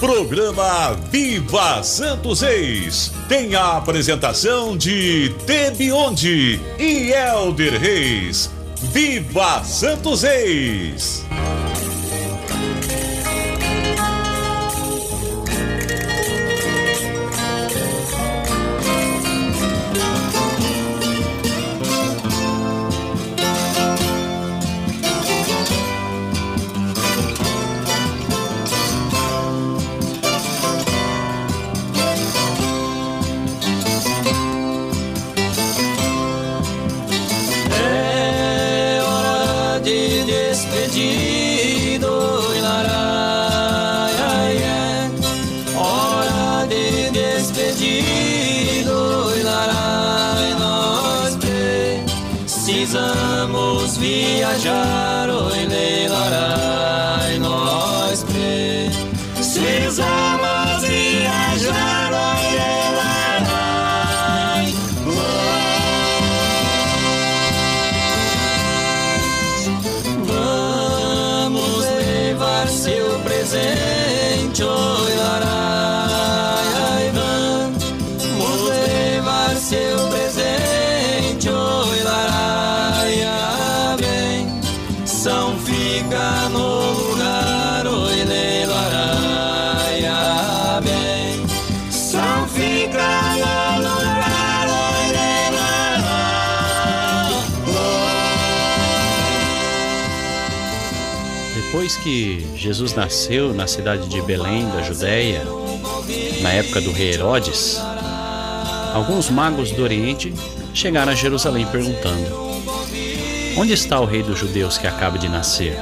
Programa Viva Santos Reis tem a apresentação de Tebionde e Elder Reis. Viva Santos Reis! Jesus nasceu na cidade de Belém, da Judéia, na época do rei Herodes, alguns magos do Oriente chegaram a Jerusalém perguntando: Onde está o rei dos judeus que acaba de nascer?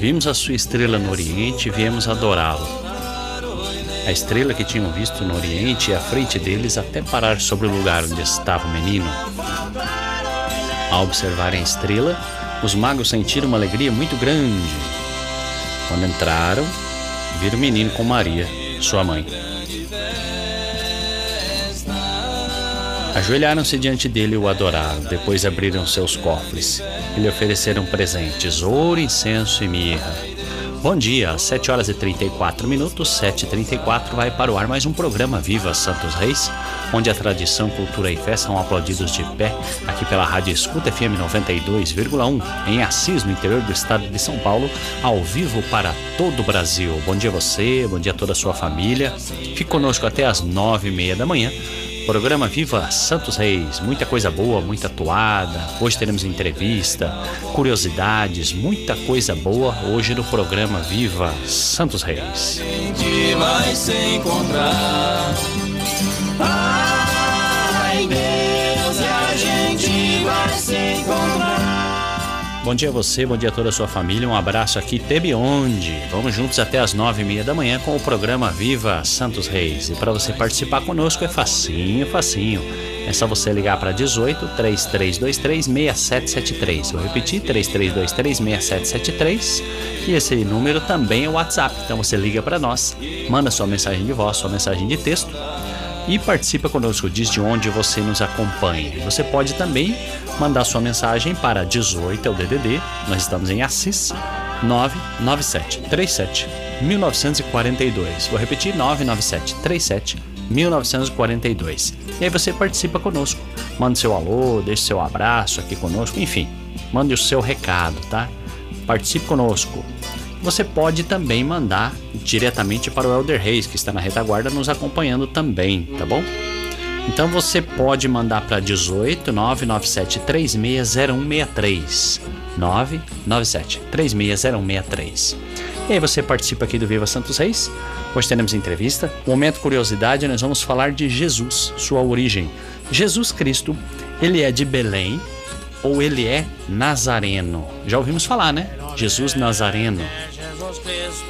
Vimos a sua estrela no Oriente e viemos adorá-lo. A estrela que tinham visto no Oriente ia à frente deles até parar sobre o lugar onde estava o menino. Ao observarem a estrela, os magos sentiram uma alegria muito grande. Quando entraram, viram o menino com Maria, sua mãe. Ajoelharam-se diante dele e o adoraram. Depois abriram seus cofres e lhe ofereceram presentes: ouro, incenso e mirra. Bom dia, às 7 horas e 34 minutos, 7h34, vai para o ar mais um programa Viva Santos Reis, onde a tradição, cultura e fé são aplaudidos de pé, aqui pela Rádio Escuta FM 92,1, em Assis, no interior do estado de São Paulo, ao vivo para todo o Brasil. Bom dia a você, bom dia a toda a sua família. Fique conosco até às 9h30 da manhã. Programa Viva Santos Reis, muita coisa boa, muita toada. Hoje teremos entrevista, curiosidades, muita coisa boa hoje no programa Viva Santos Reis. Ai, Deus, a gente vai se encontrar. Bom dia a você, bom dia a toda a sua família. Um abraço aqui, Tebionde. Vamos juntos até as nove e meia da manhã com o programa Viva Santos Reis. E para você participar conosco é facinho, facinho. É só você ligar para 18 3323 6773. Vou repetir, 3323 6773. E esse número também é o WhatsApp. Então você liga para nós, manda sua mensagem de voz, sua mensagem de texto e participa conosco, diz de onde você nos acompanha. Você pode também mandar sua mensagem para 18 é o DDD, nós estamos em Assis, 997 37 1942. Vou repetir, 997 37 1942. E aí você participa conosco. Manda seu alô, deixe seu abraço aqui conosco, enfim, mande o seu recado, tá? Participe conosco. Você pode também mandar diretamente para o Elder Reis, que está na retaguarda nos acompanhando também, tá bom? Então você pode mandar para 18 997 360163. 997 360163. E aí você participa aqui do Viva Santos Reis. Hoje teremos entrevista. Momento curiosidade, nós vamos falar de Jesus, sua origem. Jesus Cristo, ele é de Belém ou ele é nazareno? Já ouvimos falar, né? Jesus Nazareno.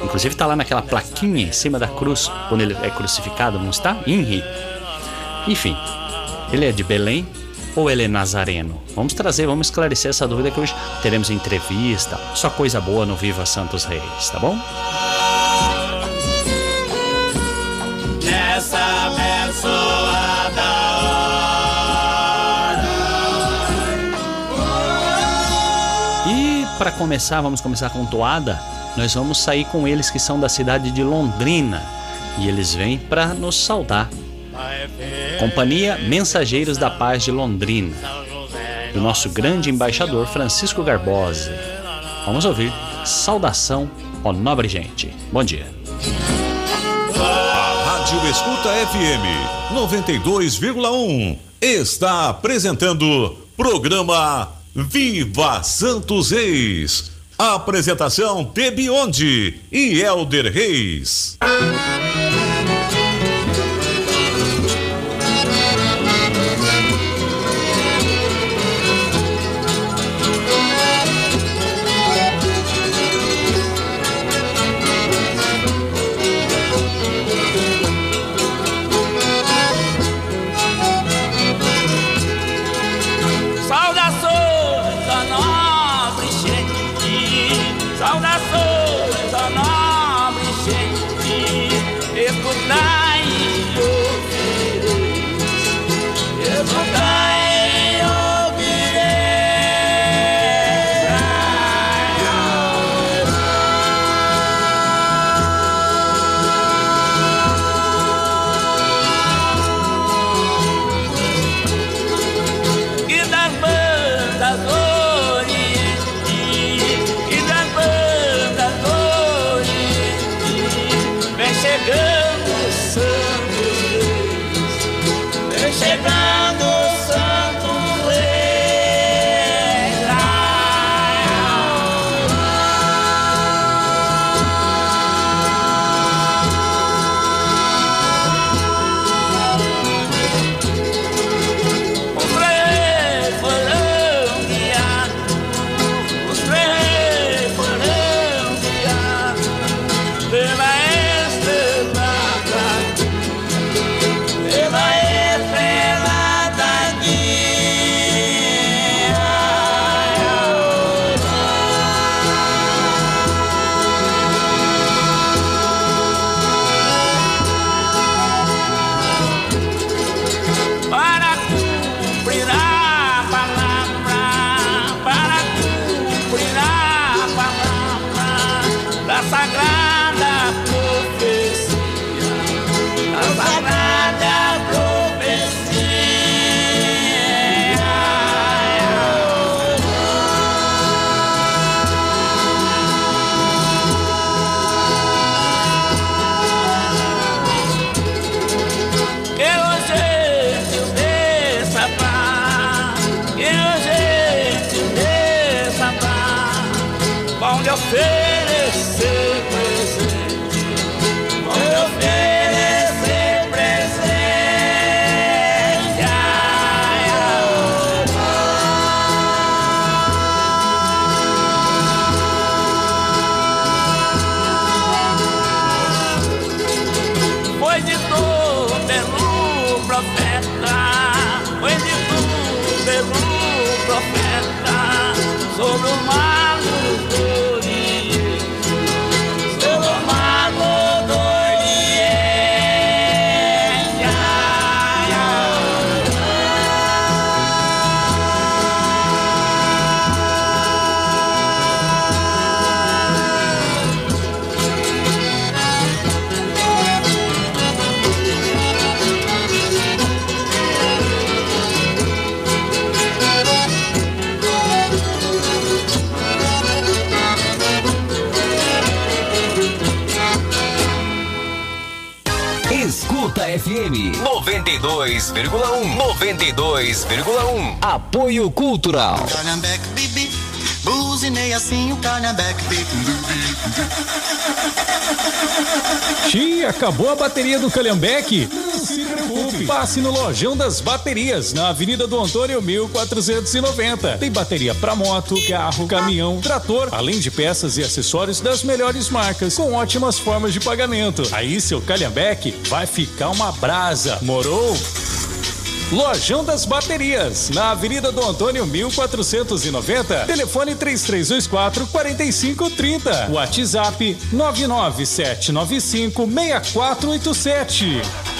Inclusive está lá naquela plaquinha em cima da cruz, quando ele é crucificado, não está? Inri. Enfim, ele é de Belém ou ele é nazareno? Vamos trazer, vamos esclarecer essa dúvida que hoje teremos entrevista, só coisa boa no Viva Santos Reis, tá bom? Para começar, vamos começar com toada. Nós vamos sair com eles que são da cidade de Londrina e eles vêm para nos saudar. Companhia Mensageiros da Paz de Londrina, do nosso grande embaixador Francisco Garbosa. Vamos ouvir Saudação, ó nobre gente. Bom dia. A Rádio Escuta FM 92,1 está apresentando programa Viva Santos Reis. Apresentação Tebionde e Elder Reis. 92,1 92,1 Apoio Cultural. Calhambeque, bibi, Buzinei assim o Calhambeque Tia, acabou a bateria do Calhambeque? Não se Passe no Lojão das Baterias, na Avenida do Antônio 1490. Tem bateria para moto, carro, caminhão, trator, além de peças e acessórios das melhores marcas, com ótimas formas de pagamento. Aí seu Calhambeque vai ficar uma brasa. Morou? Lojão das Baterias, na Avenida do Antônio 1490, telefone 3324 4530, WhatsApp 99795 6487.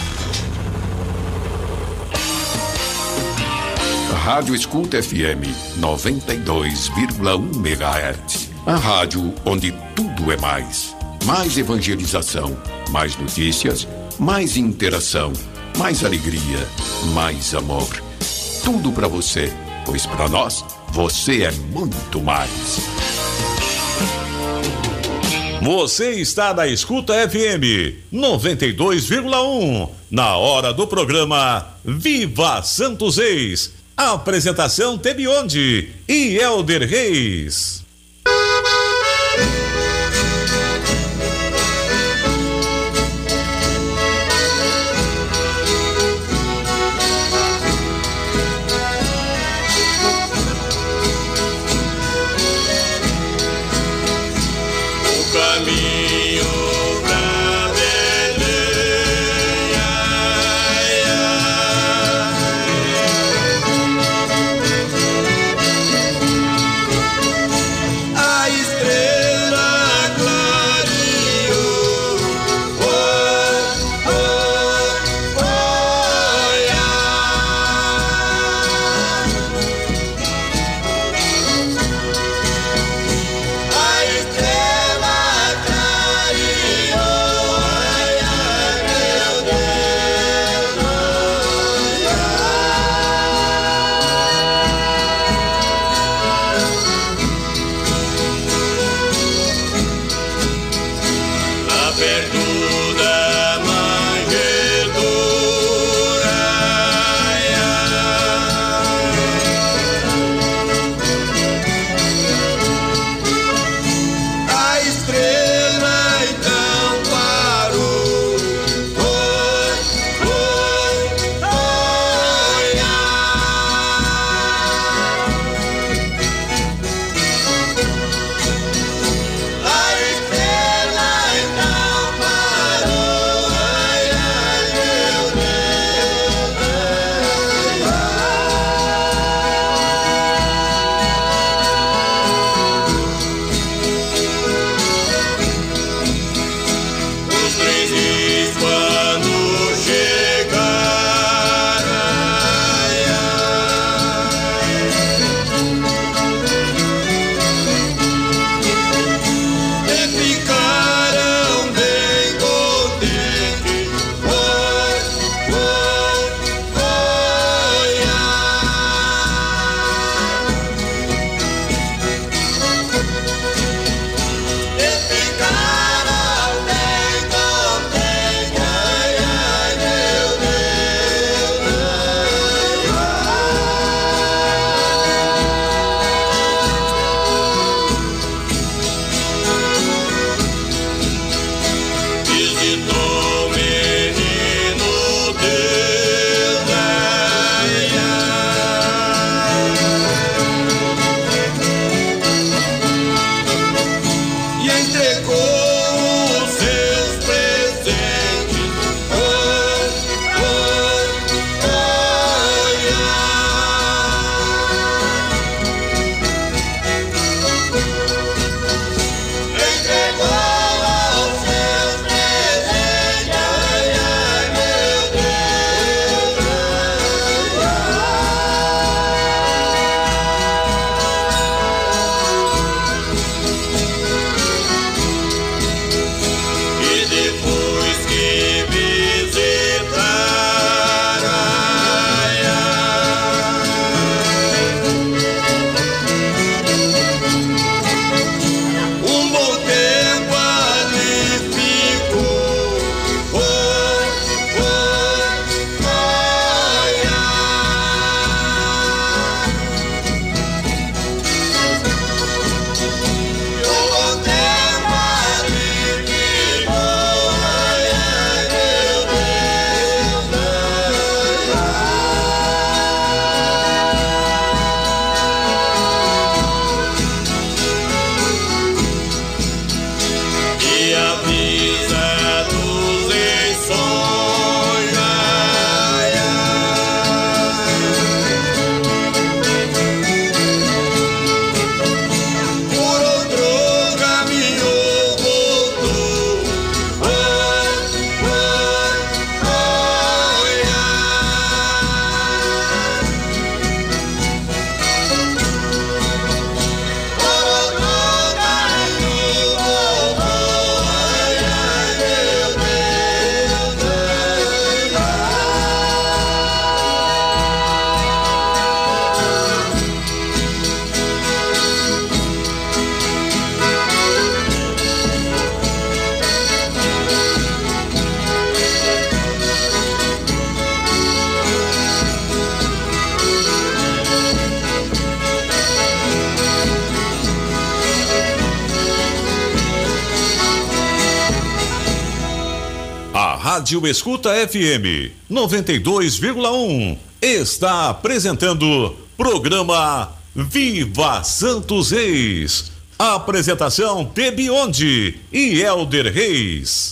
Rádio Escuta FM 92,1 MHz. A rádio onde tudo é mais. Mais evangelização, mais notícias, mais interação mais alegria, mais amor. Tudo para você, pois para nós você é muito mais. Você está na Escuta FM 92,1 na hora do programa Viva Santos Ex. Apresentação Tebionde e Elder Reis. Rádio Escuta FM 92,1 está apresentando programa Viva Santos Reis. Apresentação Tebionde e Elder Reis.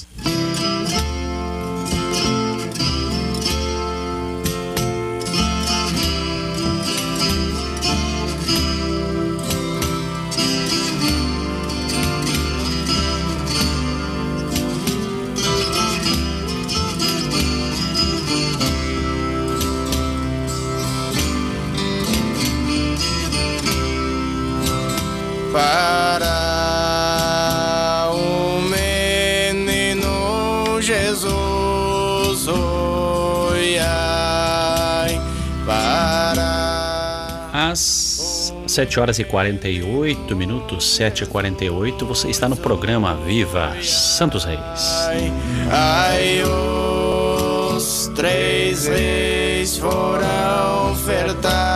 7 horas e 48 minutos, 7 e 48, você está no programa Viva Santos Reis. Ai, os três reis foram ofertar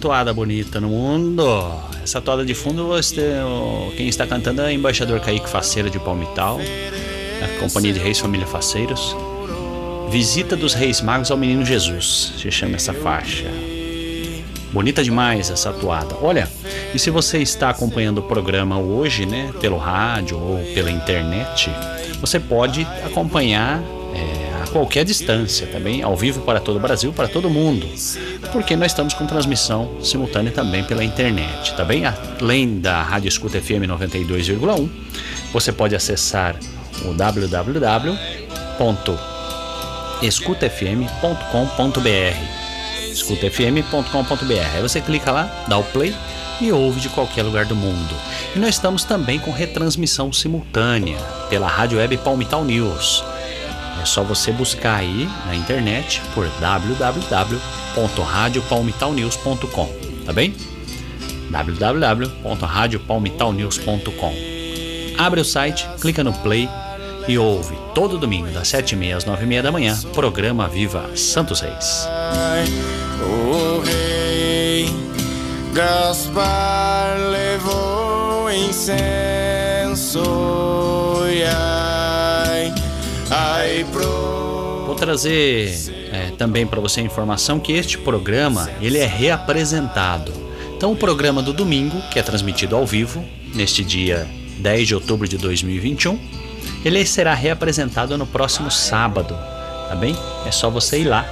toada bonita no mundo. Essa toada de fundo, você, quem está cantando é o embaixador Kaique Faceira de Palmital, a Companhia de Reis Família Faceiros. Visita dos Reis Magos ao Menino Jesus, se chama essa faixa. Bonita demais essa toada. Olha, e se você está acompanhando o programa hoje, né, pelo rádio ou pela internet, você pode acompanhar qualquer distância, também ao vivo para todo o Brasil, para todo mundo, porque nós estamos com transmissão simultânea também pela internet, tá bem? Além da Rádio Escuta FM 92,1, você pode acessar o www.escutafm.com.br escutafm.com.br. Aí você clica lá, dá o play e ouve de qualquer lugar do mundo. E nós estamos também com retransmissão simultânea pela Rádio Web Palmital News. É só você buscar aí na internet por www.radiopalmitalnews.com, tá bem? www.radiopalmitalnews.com. Abre o site, clica no play e ouve todo domingo das 7h30 às 9h30 da manhã, programa Viva Santos Reis. O rei Gaspar levou incenso. Vou trazer é, também para você a informação que este programa ele é reapresentado. Então o programa do domingo, que é transmitido ao vivo, neste dia 10 de outubro de 2021, ele será reapresentado no próximo sábado, tá bem? É só você ir lá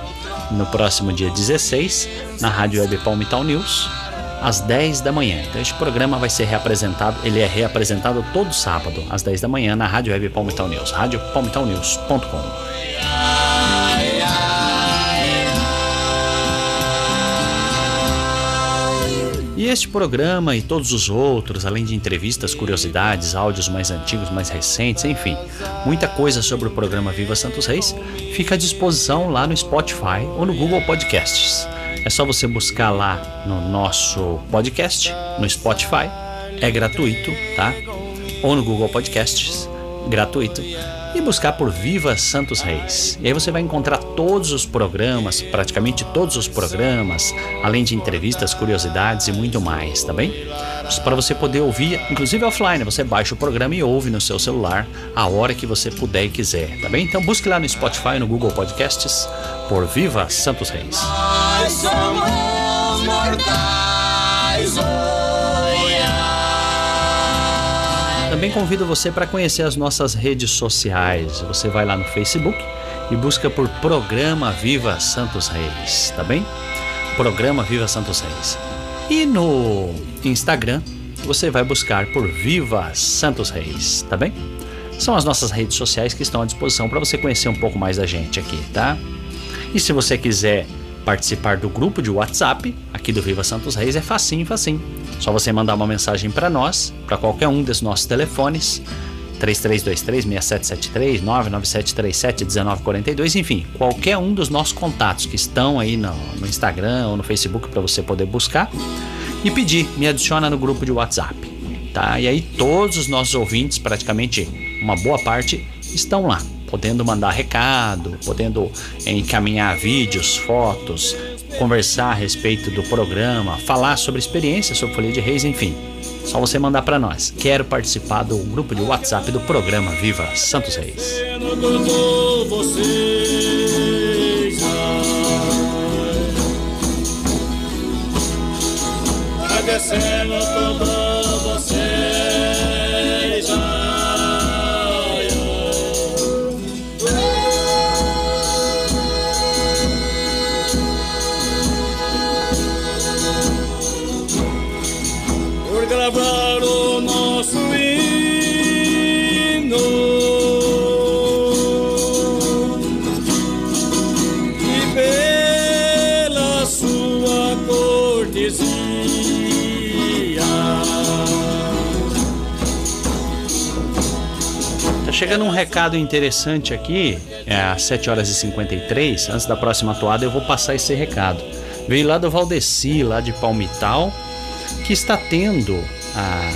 no próximo dia 16, na Rádio Web Palmital News, às 10 da manhã. Então este programa vai ser reapresentado, ele é reapresentado todo sábado, às 10 da manhã, na Rádio Web Palmital News, radiopalmitalnews.com. E este programa e todos os outros, além de entrevistas, curiosidades, áudios mais antigos, mais recentes, enfim, muita coisa sobre o programa Viva Santos Reis, fica à disposição lá no Spotify ou no Google Podcasts. É só você buscar lá no nosso podcast, no Spotify, é gratuito, tá? Ou no Google Podcasts, gratuito, e buscar por Viva Santos Reis. E aí você vai encontrar todos os programas, praticamente todos os programas, além de entrevistas, curiosidades e muito mais, tá bem? Para você poder ouvir, inclusive offline, você baixa o programa e ouve no seu celular a hora que você puder e quiser, tá bem? Então busque lá no Spotify, no Google Podcasts, por Viva Santos Reis. Nós somos mortais, oi, Também convido você para conhecer as nossas redes sociais. Você vai lá no Facebook e busca por Programa Viva Santos Reis, tá bem? Programa Viva Santos Reis. E no Instagram você vai buscar por Viva Santos Reis, tá bem? São as nossas redes sociais que estão à disposição para você conhecer um pouco mais da gente aqui, tá? E se você quiser participar do grupo de WhatsApp aqui do Viva Santos Reis, é facinho, facinho. Só você mandar uma mensagem para nós, para qualquer um dos nossos telefones, 3323-6773, 99737-1942, enfim, qualquer um dos nossos contatos que estão aí no, no Instagram ou no Facebook para você poder buscar e pedir, me adiciona no grupo de WhatsApp, tá? E aí todos os nossos ouvintes, praticamente uma boa parte, estão lá, podendo mandar recado, podendo encaminhar vídeos, fotos, conversar a respeito do programa, falar sobre experiências sobre Folia de Reis, enfim. Só você mandar para nós. Quero participar do grupo de WhatsApp do programa Viva Santos Reis. Agradecendo chegando um recado interessante aqui, é às 7 horas e 53. Antes da próxima atuada, eu vou passar esse recado. Veio lá do Valdeci, lá de Palmital, que está tendo a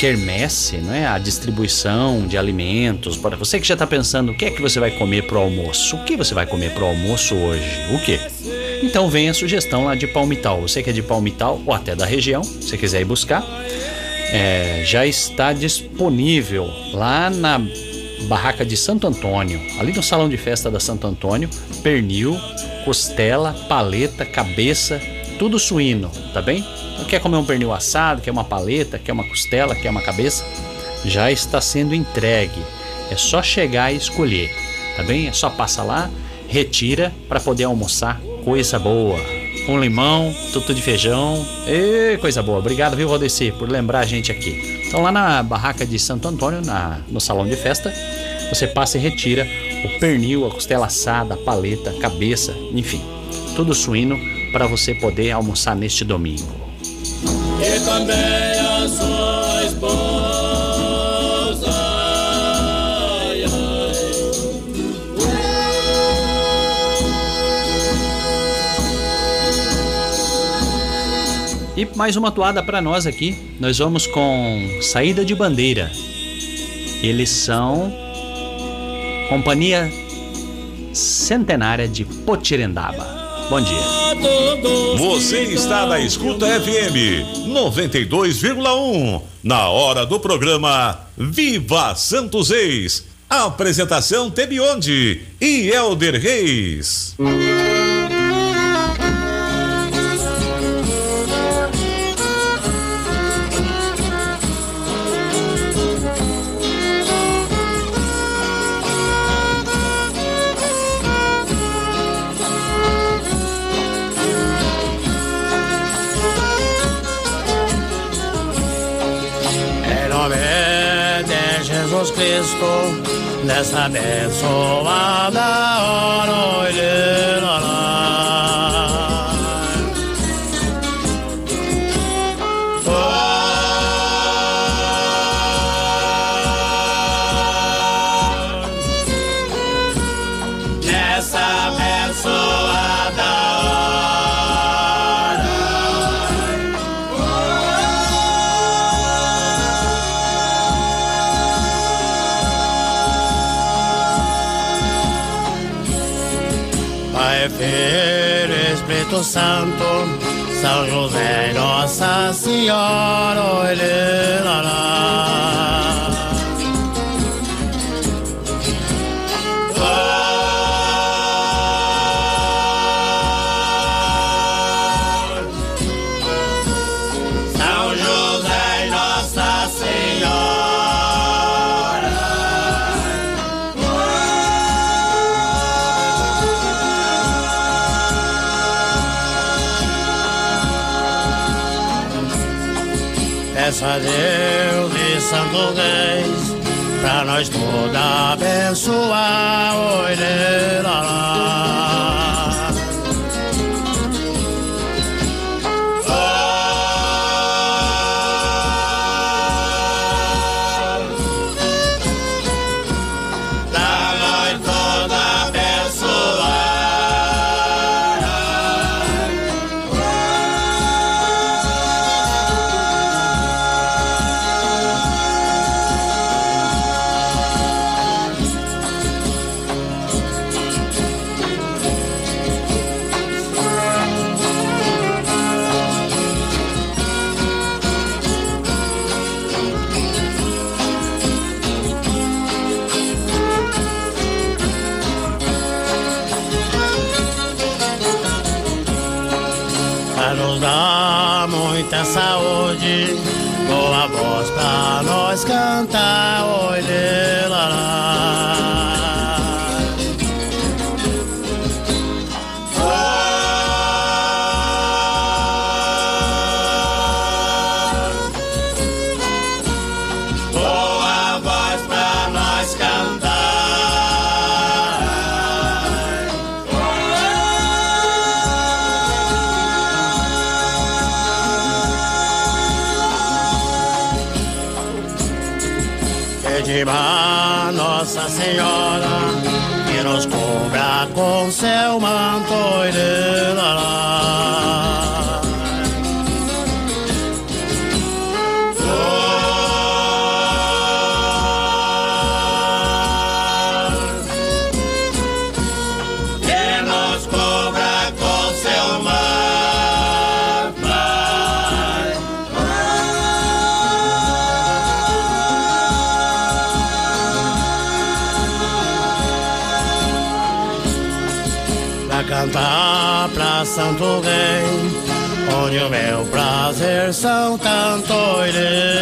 quermesse, né? a distribuição de alimentos. Para você que já está pensando o que é que você vai comer pro almoço, o que você vai comer pro almoço hoje? O que? Então vem a sugestão lá de Palmital. Você que é de Palmital ou até da região, se quiser ir buscar, é, já está disponível lá na barraca de Santo Antônio, ali no salão de festa da Santo Antônio, pernil, costela, paleta, cabeça, tudo suíno, tá bem? Então, quer comer um pernil assado, quer uma paleta, quer uma costela, quer uma cabeça? Já está sendo entregue. É só chegar e escolher, tá bem? É só passa lá, retira para poder almoçar. Coisa boa. Com limão, tutu de feijão. Ê, coisa boa. Obrigado, viu, Valdeci, por lembrar a gente aqui. Então, lá na barraca de Santo Antônio, na, no salão de festa, você passa e retira o pernil, a costela assada, a paleta, a cabeça, enfim, tudo suíno para você poder almoçar neste domingo. E também a sua E mais uma toada para nós aqui. Nós vamos com Saída de Bandeira. Eles são Companhia Centenária de Potirendaba. Bom dia. Você está na Escuta FM 92,1. Na hora do programa Viva Santos Reis. Apresentação Tebionde e Elder Reis. Cristo, nessa abençoada hora, olhe, lá, Santo, São José, Nossa Senhora, olhe, lá, lá. Deus e Santo Reis pra nós toda abençoar. Olhe, lá, lá. Com seu cantar pra Santo Rei, onde o meu prazer são tanto e.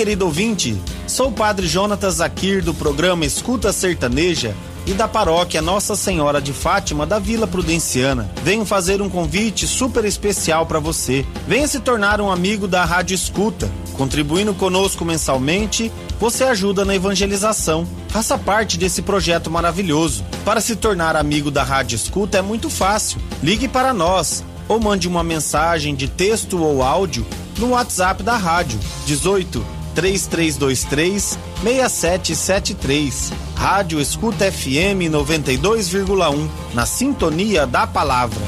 querido ouvinte. Sou o Padre Jonatas Zakir do programa Escuta Sertaneja e da paróquia Nossa Senhora de Fátima da Vila Prudenciana. Venho fazer um convite super especial para você. Venha se tornar um amigo da Rádio Escuta. Contribuindo conosco mensalmente, você ajuda na evangelização. Faça parte desse projeto maravilhoso. Para se tornar amigo da Rádio Escuta é muito fácil. Ligue para nós ou mande uma mensagem de texto ou áudio no WhatsApp da rádio 18 3323 6773. Rádio Escuta FM 92,1 na sintonia da palavra.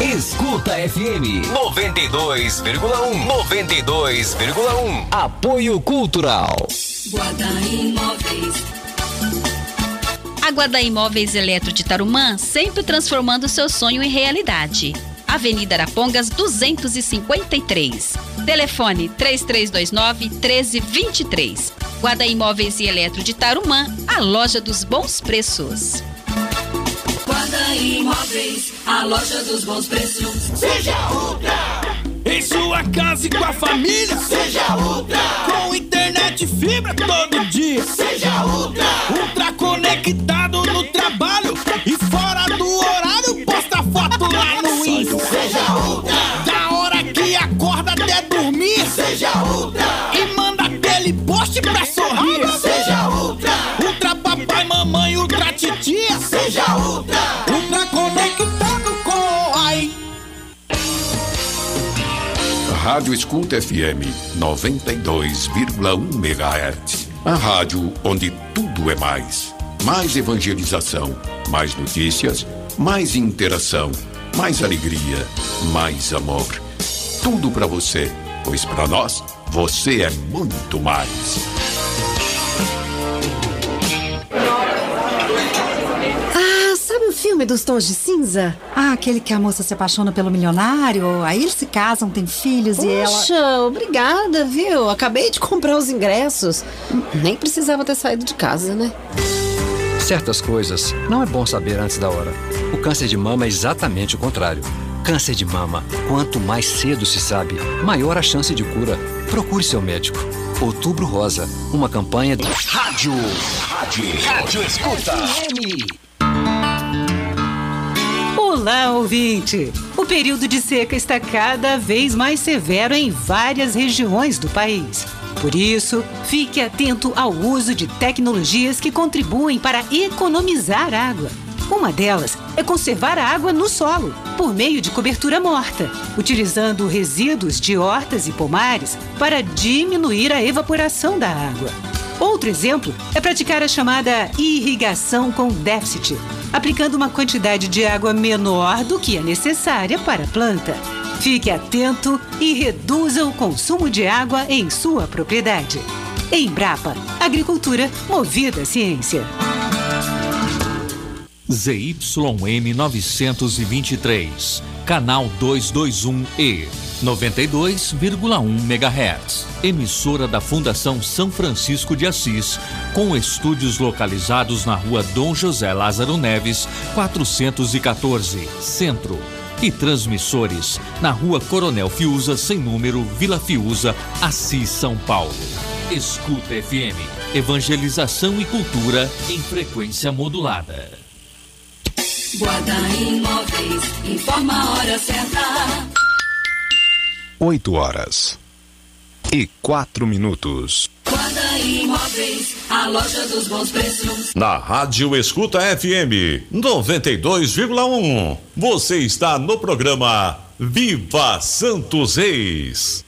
Escuta FM 92,1 92,1 Apoio Cultural. Guarda Imóveis. A Guarda Imóveis Eletro de Tarumã sempre transformando seu sonho em realidade. Avenida Arapongas 253. Telefone 3329 1323. Guarda Imóveis e Eletro de Tarumã, a loja dos bons preços. Guarda Imóveis, a loja dos bons preços. Seja Ultra! Em sua casa e com a família. Seja Ultra! Com internet e fibra todo dia. Seja Ultra! Ultra conectado no trabalho e fora do horário. Posta foto lá no Insta. Seja Ultra! Da hora que acorda até dormir. Seja Ultra! E manda aquele post pra sorrir. Seja Ultra! Ultra papai, mamãe, ultra titia. Seja Ultra! Ultra conectado com ai. Rádio Escuta FM 92,1 MHz. A rádio onde tudo é mais. Mais evangelização, mais notícias, mais interação, mais alegria, mais amor. Tudo para você, pois para nós você é muito mais. Ah, sabe o filme dos tons de cinza? Ah, aquele que a moça se apaixona pelo milionário, aí eles se casam, têm filhos e ela. Poxa, obrigada, viu? Acabei de comprar os ingressos. Nem precisava ter saído de casa, né? Certas coisas não é bom saber antes da hora. O câncer de mama é exatamente o contrário. Câncer de mama, quanto mais cedo se sabe, maior a chance de cura. Procure seu médico. Outubro Rosa, uma campanha do Rádio. Rádio. Rádio Escuta. Olá, ouvinte! O período de seca está cada vez mais severo em várias regiões do país. Por isso, fique atento ao uso de tecnologias que contribuem para economizar água. Uma delas é conservar a água no solo, por meio de cobertura morta, utilizando resíduos de hortas e pomares para diminuir a evaporação da água. Outro exemplo é praticar a chamada irrigação com déficit, aplicando uma quantidade de água menor do que é necessária para a planta. Fique atento e reduza o consumo de água em sua propriedade. Embrapa, agricultura movida à ciência. ZYM 923, canal 221E, 92,1 MHz. Emissora da Fundação São Francisco de Assis, com estúdios localizados na rua Dom José Lázaro Neves, 414, Centro. E transmissores na rua Coronel Fiuza, sem número, Vila Fiuza, Assis, São Paulo. Escuta FM, evangelização e cultura em frequência modulada. Guarda Imóveis informa a hora certa. 8 horas e 4 minutos. Guarda Imóveis, a loja dos bons preços. Na Rádio Escuta FM 92,1. Você está no programa Viva Santos Reis.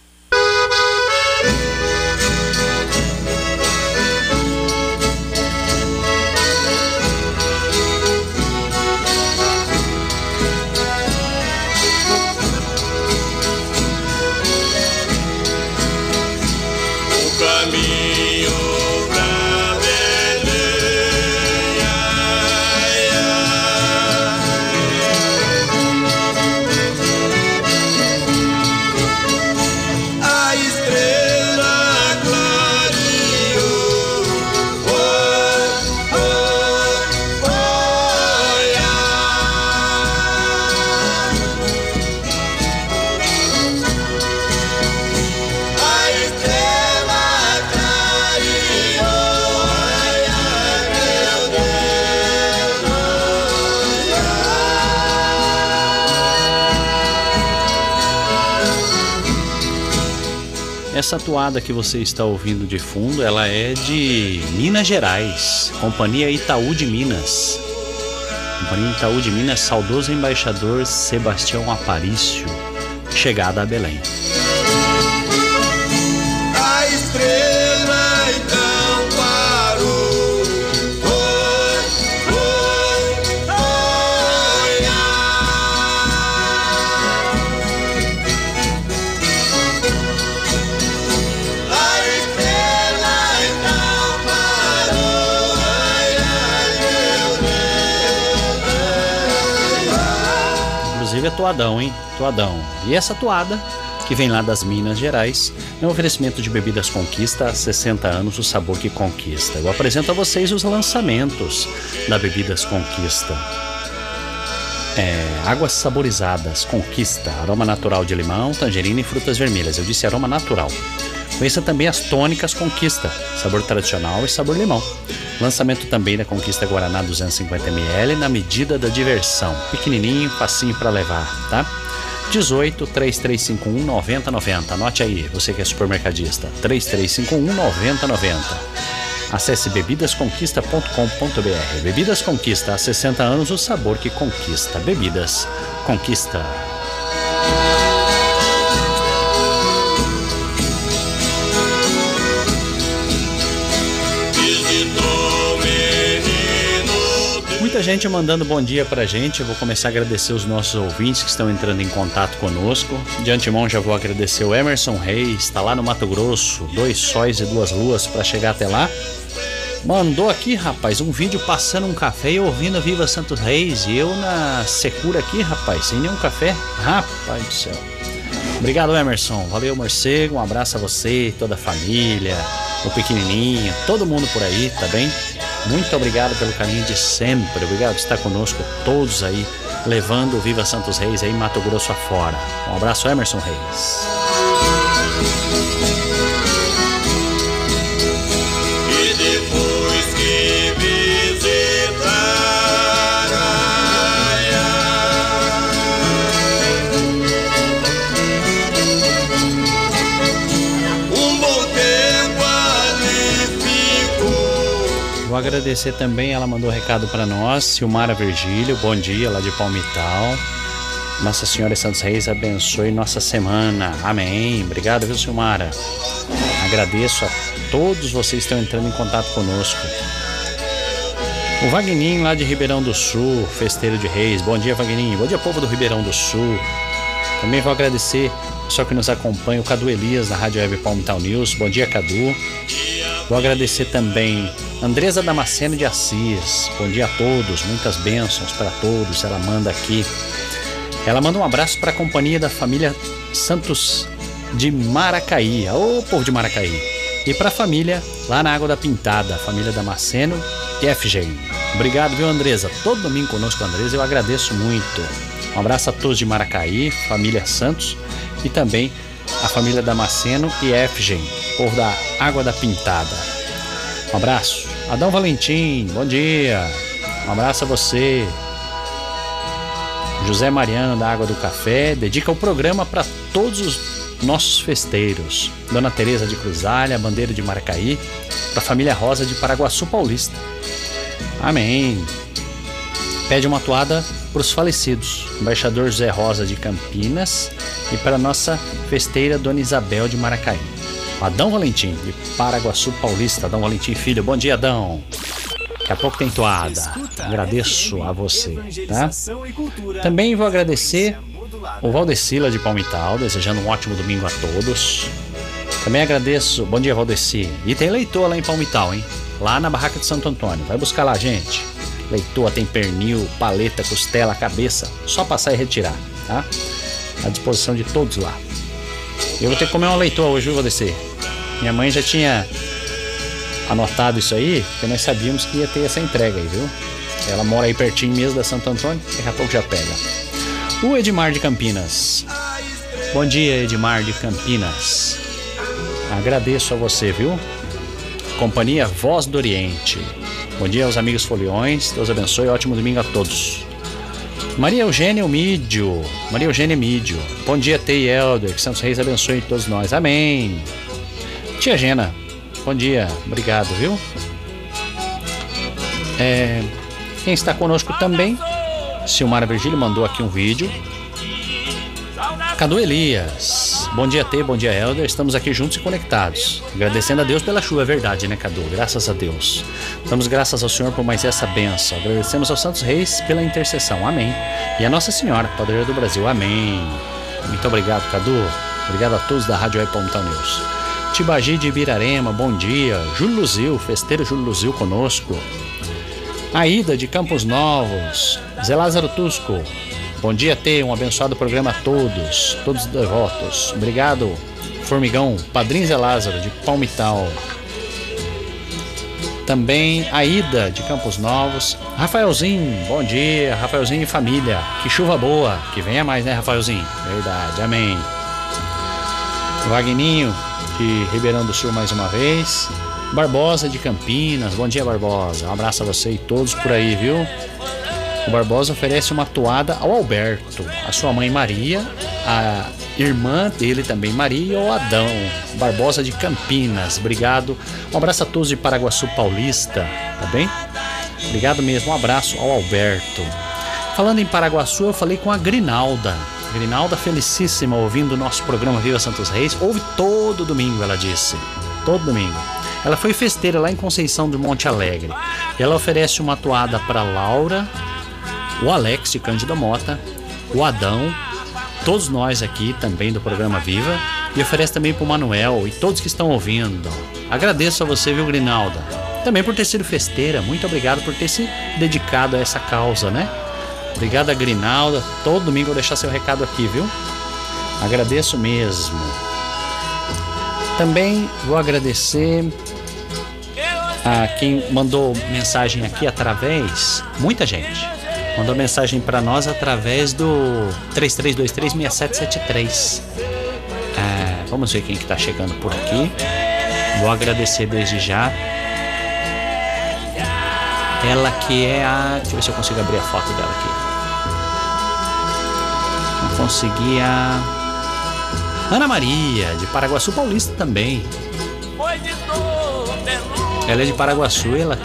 Essa toada que você está ouvindo de fundo, ela é de Minas Gerais, Companhia Itaú de Minas. Companhia Itaú de Minas, saudoso embaixador Sebastião Aparício, chegada a Belém. Toadão, hein? Toadão. E essa toada, que vem lá das Minas Gerais, é um oferecimento de bebidas Conquista há 60 anos, o sabor que conquista. Eu apresento a vocês os lançamentos da Bebidas Conquista. É, águas saborizadas, Conquista, aroma natural de limão, tangerina e frutas vermelhas. Eu disse aroma natural. Conheça também as tônicas Conquista, sabor tradicional e sabor limão. Lançamento também da Conquista Guaraná 250ml na medida da diversão. Pequenininho, facinho para levar, tá? 18 3351 9090. Anote aí, você que é supermercadista. 3351 9090. Acesse bebidasconquista.com.br. Bebidas Conquista, há 60 anos o sabor que conquista. Bebidas Conquista. Muita gente mandando bom dia pra gente. Eu vou começar a agradecer os nossos ouvintes que estão entrando em contato conosco. De antemão já vou agradecer o Emerson Reis, está lá no Mato Grosso, dois sóis e duas luas para chegar até lá. Mandou aqui, rapaz, um vídeo passando um café e ouvindo Viva Santos Reis. E eu na secura aqui, rapaz, sem nenhum café. Rapaz do céu. Obrigado, Emerson. Valeu, morcego. Um abraço a você, toda a família, o pequenininho, todo mundo por aí, tá bem? Muito obrigado pelo carinho de sempre. Obrigado por estar conosco, todos aí, levando o Viva Santos Reis aí Mato Grosso afora. Um abraço, Emerson Reis. Agradecer também, ela mandou recado para nós, Silmara Virgílio, bom dia, lá de Palmital. Nossa Senhora Santos Reis abençoe nossa semana. Amém. Obrigado, viu, Silmara? Agradeço a todos vocês que estão entrando em contato conosco. O Vagninho lá de Ribeirão do Sul, festeiro de Reis. Bom dia, Vagninho. Bom dia, povo do Ribeirão do Sul. Também vou agradecer pessoal que nos acompanha, o Cadu Elias, da Rádio Web Palmital News. Bom dia, Cadu. Vou agradecer também Andresa Damasceno de Assis. Bom dia a todos, muitas bênçãos para todos. Ela manda aqui. Ela manda um abraço para a companhia da família Santos de Maracaí. Ô povo de Maracaí. E para a família lá na Água da Pintada, família Damasceno e FG. Obrigado, viu, Andresa? Todo domingo conosco, Andresa, eu agradeço muito. Um abraço a todos de Maracaí, família Santos e também a família Damasceno e FG, povo da Água da Pintada. Um abraço. Adão Valentim, bom dia. Um abraço a você. José Mariano da Água do Café dedica o programa para todos os nossos festeiros. Dona Teresa de Cruzalha, Bandeira de Maracaí, para a família Rosa de Paraguaçu Paulista. Amém. Pede uma toada para os falecidos, embaixador José Rosa de Campinas e para nossa festeira Dona Isabel de Maracaí. Adão Valentim, de Paraguaçu Paulista. Adão Valentim Filho, bom dia, Adão. Daqui a pouco tem toada. Agradeço a você, tá? Também vou agradecer o Valdecila de Palmital, desejando um ótimo domingo a todos. Também agradeço, bom dia, Valdeci. E tem leitor lá em Palmital, hein? Lá na Barraca de Santo Antônio. Vai buscar lá, gente. Leitoa tem pernil, paleta, costela, cabeça. Só passar e retirar, tá? À disposição de todos lá. Eu vou ter que comer uma leitoa hoje, viu, Valdeci? Minha mãe já tinha anotado isso aí, porque nós sabíamos que ia ter essa entrega aí, viu? Ela mora aí pertinho mesmo da Santo Antônio, daqui a pouco já pega. O Edmar de Campinas. Bom dia, Edmar de Campinas. Agradeço a você, viu? Companhia Voz do Oriente. Bom dia aos amigos foliões. Deus abençoe. Ótimo domingo a todos. Maria Eugênia Mídio. Maria Eugênia Mídio. Bom dia, Tei Helder. Que Santos Reis abençoe todos nós. Amém. Tia Gena. Bom dia. Obrigado, viu? É, quem está conosco também, Silmara Virgílio mandou aqui um vídeo. Cadu Elias. Bom dia, T. Bom dia, Helder. Estamos aqui juntos e conectados. Agradecendo a Deus pela chuva, é verdade, né, Cadu? Graças a Deus. Damos graças ao Senhor por mais essa benção. Agradecemos aos Santos Reis pela intercessão. Amém. E a Nossa Senhora, Padroeira do Brasil. Amém. Muito obrigado, Cadu. Obrigado a todos da Rádio Web News. Tibagi de Ibirarema, bom dia. Júlio Luzil, festeiro Júlio Luzil conosco. Aida de Campos Novos. Zé Lázaro Tusco. Bom dia, T. Um abençoado programa a todos, todos os devotos. Obrigado, Formigão, Padrinho Zé Lázaro de Palmital. Também Aida de Campos Novos. Rafaelzinho, bom dia, Rafaelzinho e família. Que chuva boa, que venha mais, né, Rafaelzinho? Verdade, amém. Vagninho de Ribeirão do Sul mais uma vez. Barbosa de Campinas, bom dia, Barbosa. Um abraço a você e todos por aí, viu? O Barbosa oferece uma toada ao Alberto, a sua mãe Maria, a irmã dele também, Maria, e ao Adão. Barbosa de Campinas, obrigado. Um abraço a todos de Paraguaçu Paulista, tá bem? Obrigado mesmo, um abraço ao Alberto. Falando em Paraguaçu, eu falei com a Grinalda. Grinalda felicíssima ouvindo o nosso programa Viva Santos Reis. Ouve todo domingo, ela disse. Todo domingo. Ela foi festeira lá em Conceição do Monte Alegre. Ela oferece uma toada para Laura, o Alex de Cândido Mota, o Adão, todos nós aqui também do programa Viva e oferece também para o Manuel e todos que estão ouvindo. Agradeço a você, viu, Grinalda? Também por ter sido festeira. Muito obrigado por ter se dedicado a essa causa, né? Obrigado Grinalda. Todo domingo eu vou deixar seu recado aqui, viu? Agradeço mesmo. Também vou agradecer a quem mandou mensagem aqui através, muita gente. Mandou mensagem para nós através do 33236773. É, vamos ver quem que tá chegando por aqui. Vou agradecer desde já. Ela que é a. Deixa eu ver se eu consigo abrir a foto dela aqui. Não consegui a. Ana Maria, de Paraguaçu Paulista também. Ela é de Paraguaçu, ela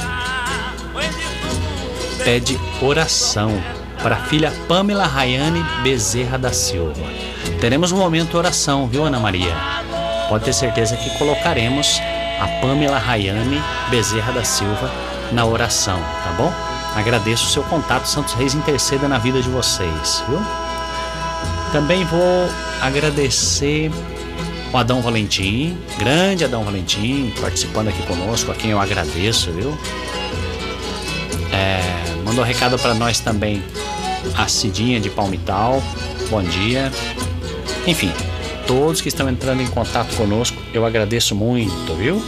pede oração para a filha Pamela Rayane Bezerra da Silva. Teremos um momento oração, viu, Ana Maria? Pode ter certeza que colocaremos a Pamela Rayane Bezerra da Silva na oração, tá bom? Agradeço o seu contato, Santos Reis interceda na vida de vocês, viu? Também vou agradecer o Adão Valentim, grande Adão Valentim, participando aqui conosco, a quem eu agradeço, viu? É, mandou recado para nós também a Cidinha de Palmital, bom dia. Enfim, todos que estão entrando em contato conosco, eu agradeço muito, viu?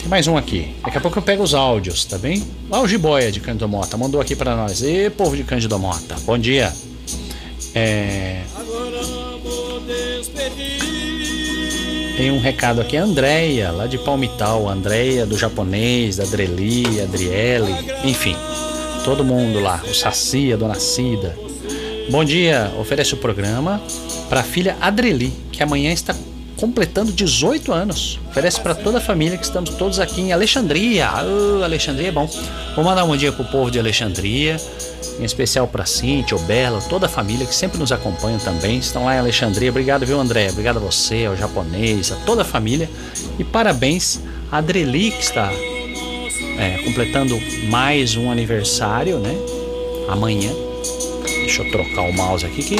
Tem mais um aqui. Daqui a pouco eu pego os áudios, tá bem? Lá o Jiboia de Cândido Mota mandou aqui para nós. E povo de Cândido Mota, bom dia. É... Tem um recado aqui, Andréia, lá de Palmital, Andréia do japonês, da Adreli, Adriele, enfim, todo mundo lá, o Saci, a Dona Cida. Bom dia, oferece o programa para a filha Adreli, que amanhã está completando 18 anos. Oferece para toda a família que estamos todos aqui em Alexandria. Ah, Alexandria é bom. Vou mandar um bom dia pro povo de Alexandria, em especial para Cintia, Bela, toda a família que sempre nos acompanha também. Estão lá em Alexandria. Obrigado, viu, André? Obrigado a você, ao japonês, a toda a família. E parabéns a Adreli, que está é, completando mais um aniversário, né? Amanhã. Deixa eu trocar o mouse aqui que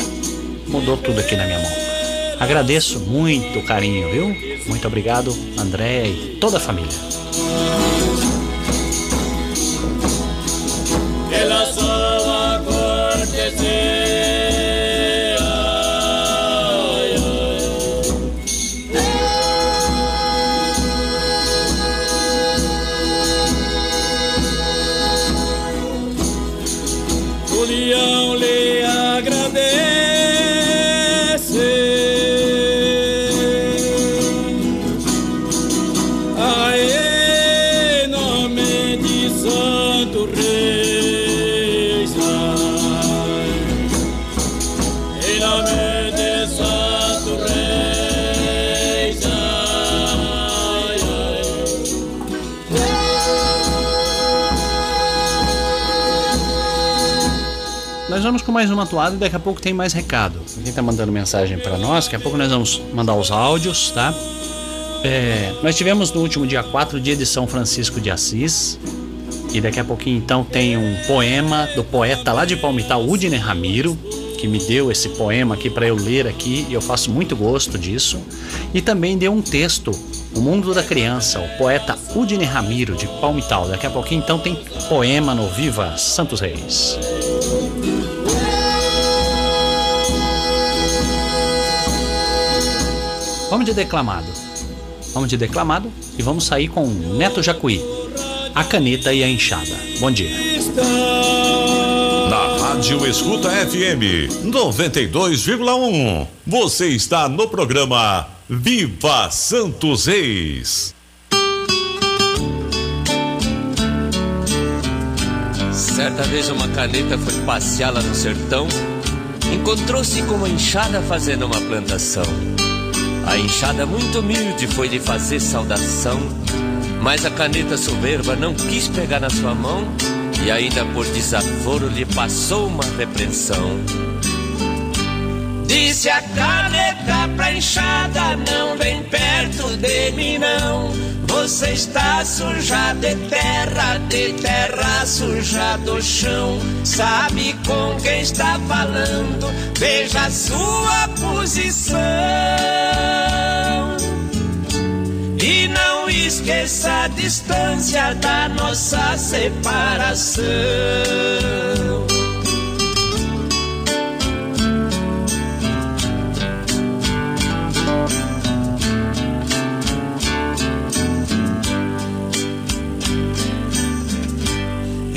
mudou tudo aqui na minha mão. Agradeço muito o carinho, viu? Muito obrigado, André e toda a família. Vamos com mais uma atuada e daqui a pouco tem mais recado. Quem tá mandando mensagem para nós, daqui a pouco nós vamos mandar os áudios, tá? É, nós tivemos no último dia 4 dia de São Francisco de Assis. E daqui a pouquinho então tem um poema do poeta lá de Palmital, Udine Ramiro, que me deu esse poema aqui para eu ler aqui e eu faço muito gosto disso. E também deu um texto, O Mundo da Criança, o poeta Udine Ramiro de Palmital. Daqui a pouquinho então tem poema no Viva Santos Reis. Vamos de declamado. Vamos de declamado e vamos sair com Neto Jacuí, a caneta e a enxada. Bom dia. Na Rádio Escuta FM 92,1. Você está no programa Viva Santos Reis. Certa vez uma caneta foi passear lá no sertão, encontrou-se com uma enxada fazendo uma plantação. A enxada muito humilde foi lhe fazer saudação, mas a caneta soberba não quis pegar na sua mão e ainda por desaforo lhe passou uma repreensão. Disse a caneta pra enxada, não vem perto de mim não. Você está suja de terra, de terra suja do chão. Sabe com quem está falando, veja a sua posição. E não esqueça a distância da nossa separação.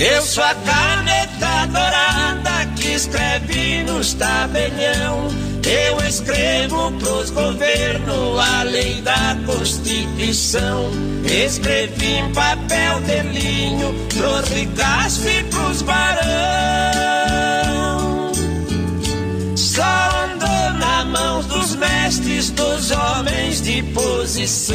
Eu sou a caneta dourada que escreve nos tabelião. Eu escrevo pros governos a lei da Constituição. Escrevi em papel de linho pros ricascos e pros barão. Só andou na mão dos mestres, dos homens de posição.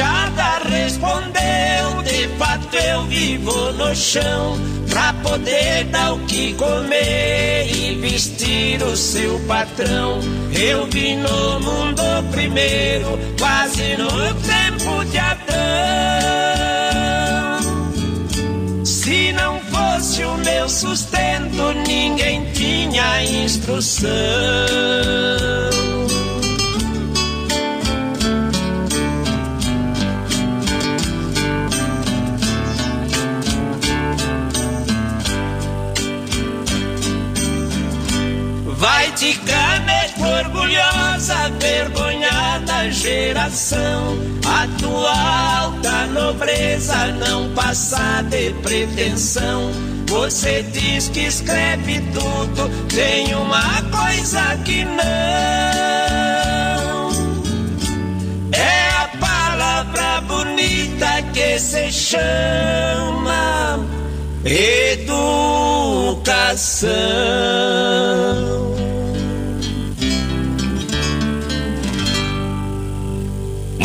Queixada respondeu: De fato eu vivo no chão, pra poder dar o que comer e vestir o seu patrão. Eu vi no mundo primeiro, quase no tempo de Adão. Se não fosse o meu sustento, ninguém tinha instrução. De caneco orgulhosa, vergonhada geração. A tua alta nobreza não passa de pretensão. Você diz que escreve tudo, tem uma coisa que não. É a palavra bonita que se chama educação.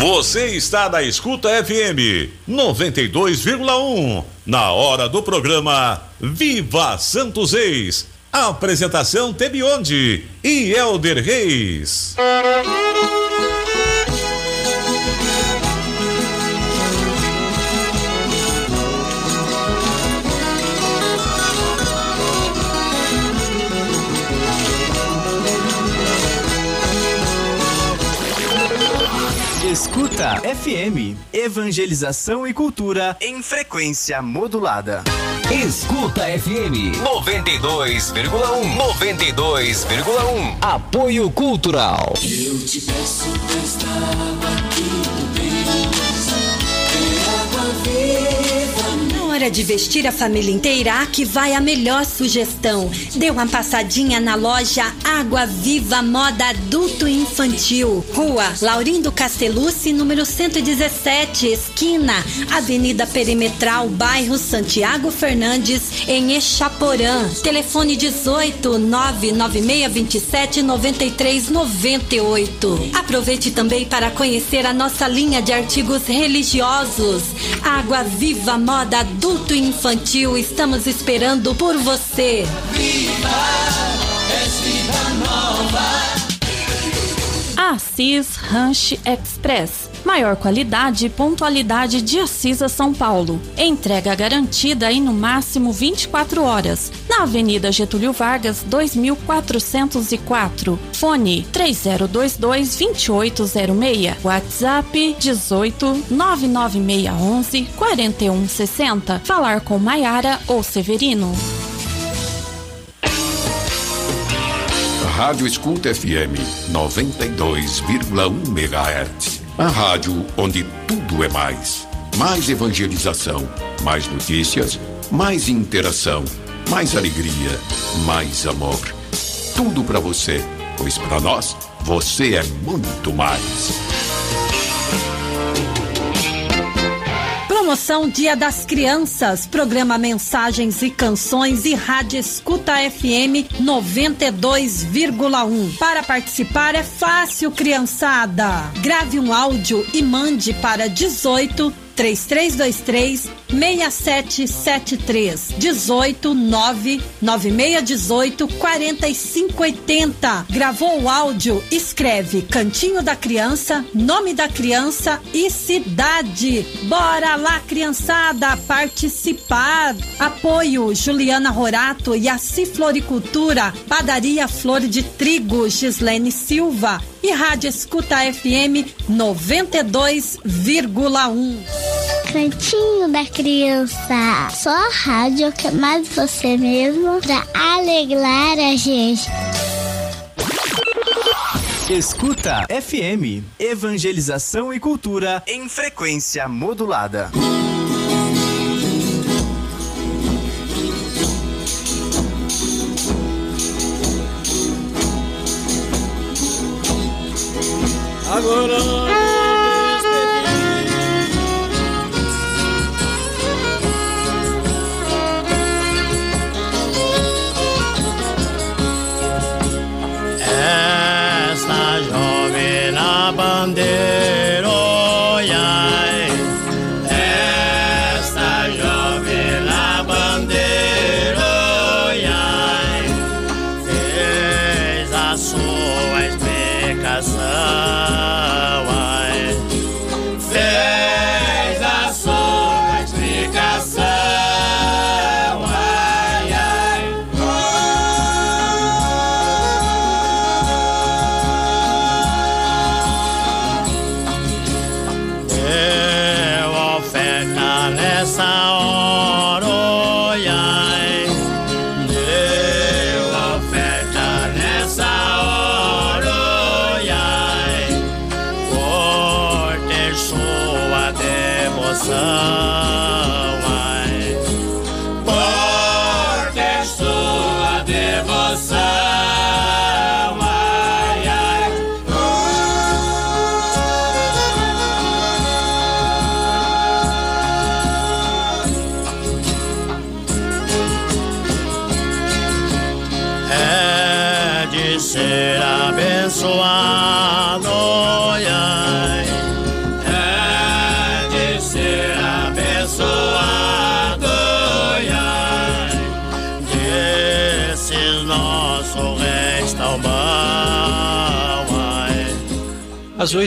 Você está na Escuta FM 92,1. Na hora do programa Viva Santos Reis. Apresentação Tebionde e Elder Reis. Escuta FM, evangelização e cultura em frequência modulada. Escuta FM 92,1 92,1 Apoio Cultural. Eu te peço que tu tens, hora de vestir a família inteira, aqui vai a melhor sugestão. Dê uma passadinha na loja Água Viva Moda Adulto e Infantil. Rua Laurindo Castellucci, número 117, esquina Avenida Perimetral, bairro Santiago Fernandes, em Echaporã. Telefone 18 99627 9398. Aproveite também para conhecer a nossa linha de artigos religiosos. Água Viva Moda Adulto e Infantil, estamos esperando por você. Viva, vida nova. Assis Ranch Express. Maior qualidade e pontualidade de Assis a São Paulo. Entrega garantida em no máximo 24 horas. Na Avenida Getúlio Vargas, 2404. Fone 3022 2806. WhatsApp 18 99611 4160. Falar com Maiara ou Severino. Rádio Escuta FM 92,1 MHz. A rádio onde tudo é mais. Mais evangelização, mais notícias, mais interação, mais alegria, mais amor. Tudo para você, pois para nós você é muito mais. Promoção Dia das Crianças, programa Mensagens e Canções e Rádio Escuta FM 92,1. Para participar é fácil, criançada. Grave um áudio e mande para 18 3323 6773 18 9 9618 4580. Gravou o áudio? Escreve Cantinho da Criança, nome da criança e cidade. Bora lá, criançada, participar. Apoio Juliana Rorato e a Floricultura, Padaria Flor de Trigo, Gislene Silva e Rádio Escuta FM 92,1. Cantinho da Criança. Só a rádio que mais você mesmo pra alegrar a gente. Escuta FM, evangelização e cultura em frequência modulada.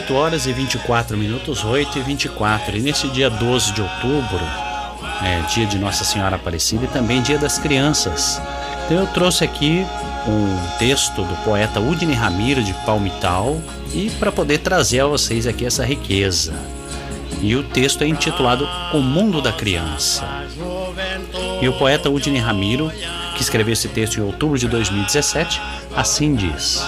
8 horas e 24 minutos, 8 e 24. E nesse dia 12 de outubro, é dia de Nossa Senhora Aparecida e também dia das crianças. Então eu trouxe aqui um texto do poeta Udine Ramiro de Palmital e para poder trazer a vocês aqui essa riqueza. E o texto é intitulado O Mundo da Criança. E o poeta Udine Ramiro, que escreveu esse texto em outubro de 2017, assim diz: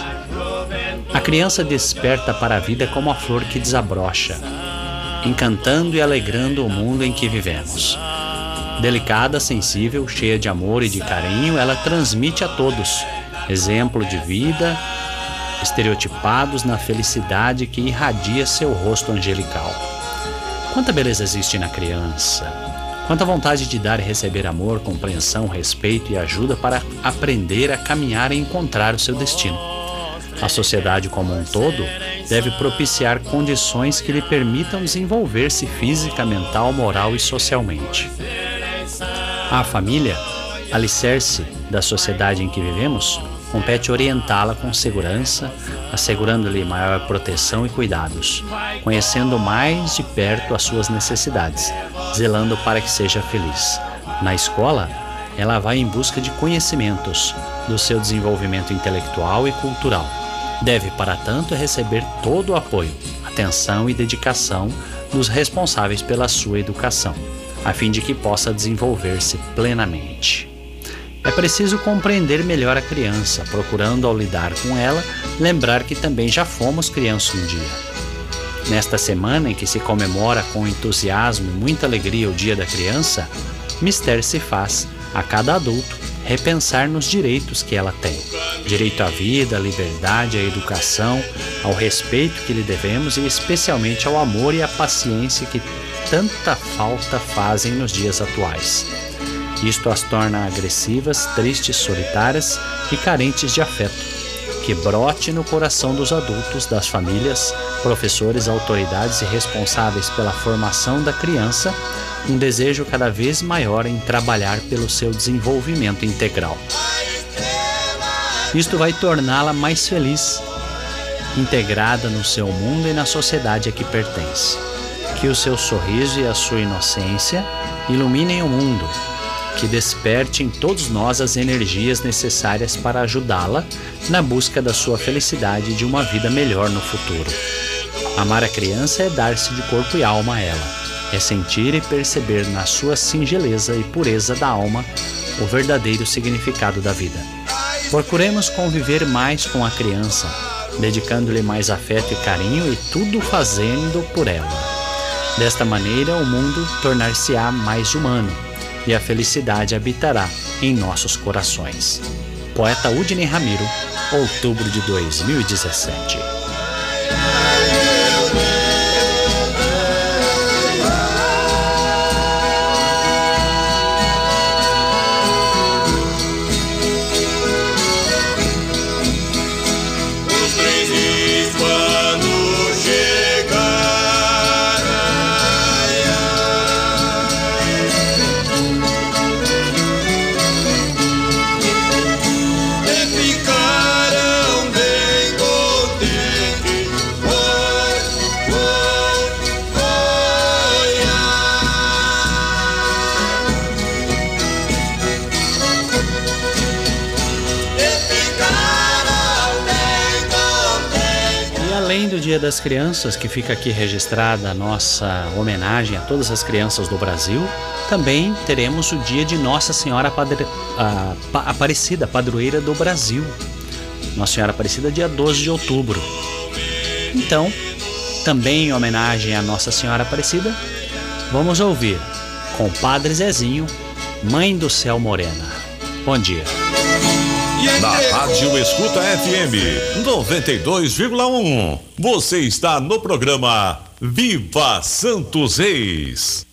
criança desperta para a vida como a flor que desabrocha, encantando e alegrando o mundo em que vivemos. Delicada, sensível, cheia de amor e de carinho, ela transmite a todos exemplo de vida, estereotipados na felicidade que irradia seu rosto angelical. Quanta beleza existe na criança! Quanta vontade de dar e receber amor, compreensão, respeito e ajuda para aprender a caminhar e encontrar o seu destino. A sociedade como um todo deve propiciar condições que lhe permitam desenvolver-se física, mental, moral e socialmente. À família, alicerce da sociedade em que vivemos, compete orientá-la com segurança, assegurando-lhe maior proteção e cuidados, conhecendo mais de perto as suas necessidades, zelando para que seja feliz. Na escola, ela vai em busca de conhecimentos do seu desenvolvimento intelectual e cultural. Deve, para tanto, receber todo o apoio, atenção e dedicação dos responsáveis pela sua educação, a fim de que possa desenvolver-se plenamente. É preciso compreender melhor a criança, procurando, ao lidar com ela, lembrar que também já fomos criança um dia. Nesta semana em que se comemora com entusiasmo e muita alegria o Dia da Criança, mistério se faz a cada adulto repensar nos direitos que ela tem: direito à vida, à liberdade, à educação, ao respeito que lhe devemos e especialmente ao amor e à paciência que tanta falta fazem nos dias atuais. Isto as torna agressivas, tristes, solitárias e carentes de afeto. Que brote no coração dos adultos, das famílias, professores, autoridades e responsáveis pela formação da criança um desejo cada vez maior em trabalhar pelo seu desenvolvimento integral. Isto vai torná-la mais feliz, integrada no seu mundo e na sociedade a que pertence. Que o seu sorriso e a sua inocência iluminem o mundo, que desperte em todos nós as energias necessárias para ajudá-la na busca da sua felicidade e de uma vida melhor no futuro. Amar a criança é dar-se de corpo e alma a ela, é sentir e perceber na sua singeleza e pureza da alma o verdadeiro significado da vida. Procuremos conviver mais com a criança, dedicando-lhe mais afeto e carinho e tudo fazendo por ela. Desta maneira, o mundo tornar-se-á mais humano e a felicidade habitará em nossos corações. Poeta Udine Ramiro, outubro de 2017. Das Crianças, que fica aqui registrada a nossa homenagem a todas as crianças do Brasil, também teremos o dia de Nossa Senhora Padre... a- Pa- Aparecida, padroeira do Brasil. Nossa Senhora Aparecida, dia 12 de outubro. Então, também em homenagem a Nossa Senhora Aparecida, vamos ouvir com Padre Zezinho, Mãe do Céu Morena. Bom dia. Na Rádio Escuta FM 92,1. Você está no programa Viva Santos Reis.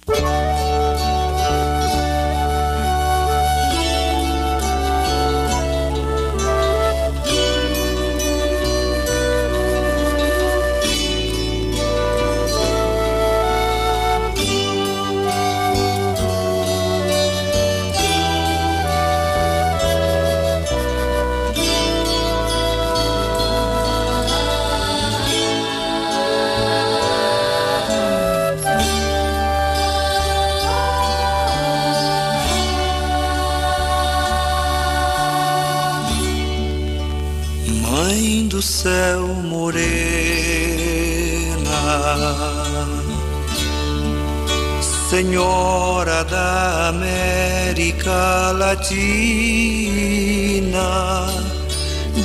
Latina,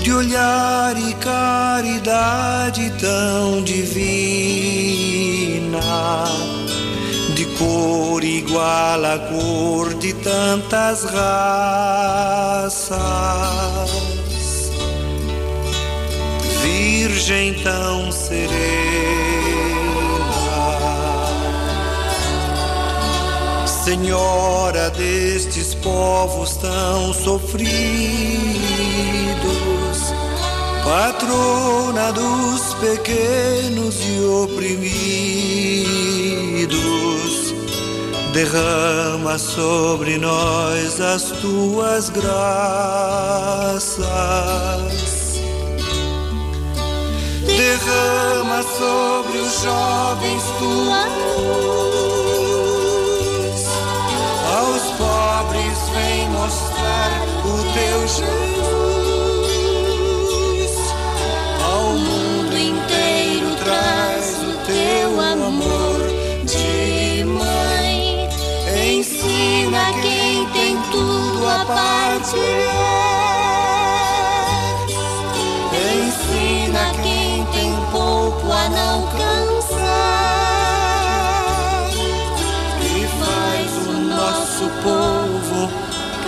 de olhar e caridade tão divina, de cor igual à cor de tantas raças. Virgem tão serena, Senhora destes povos tão sofridos, patrona dos pequenos e oprimidos, derrama sobre nós as tuas graças derrama sobre os jovens tua luz. Mostrar o teu Jesus. Ao mundo inteiro traz o teu amor de mãe. Ensina quem tem tudo a partilhar. Ensina quem tem pouco a não cansar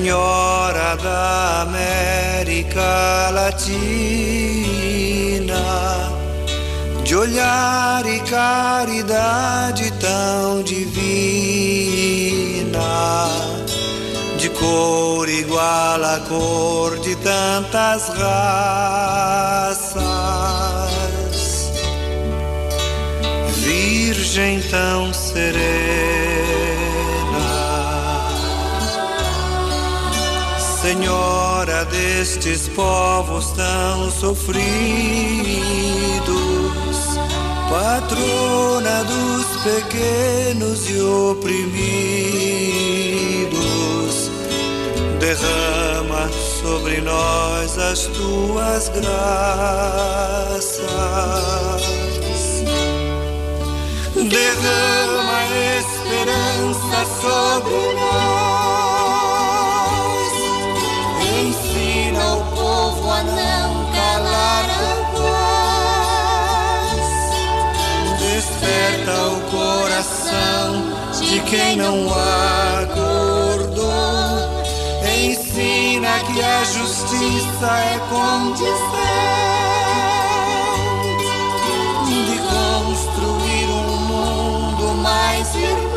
Senhora da América Latina, de olhar e caridade tão divina, de cor igual à cor de tantas raças. Virgem tão serena, Senhora destes povos tão sofridos, patrona dos pequenos e oprimidos, derrama sobre nós as tuas graças derrama esperança sobre nós. Não calar a voz. Desperta o coração de quem não acordou. Ensina que a justiça é condição de construir um mundo mais irmão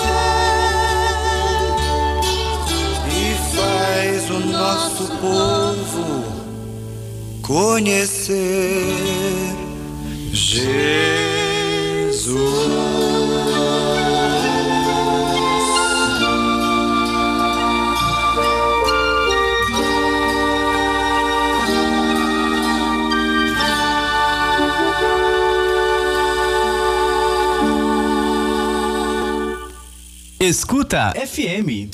e faz o o nosso povo conhecer Jesus. Escuta FM.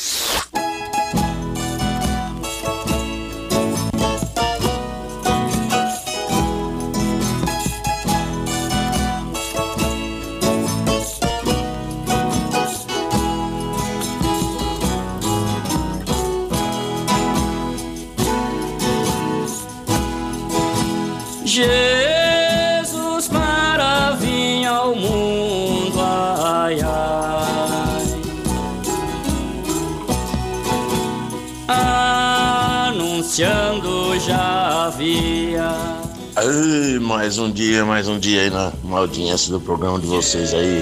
Ai, mais um dia, mais um dia aí na, na audiência do programa de vocês aí.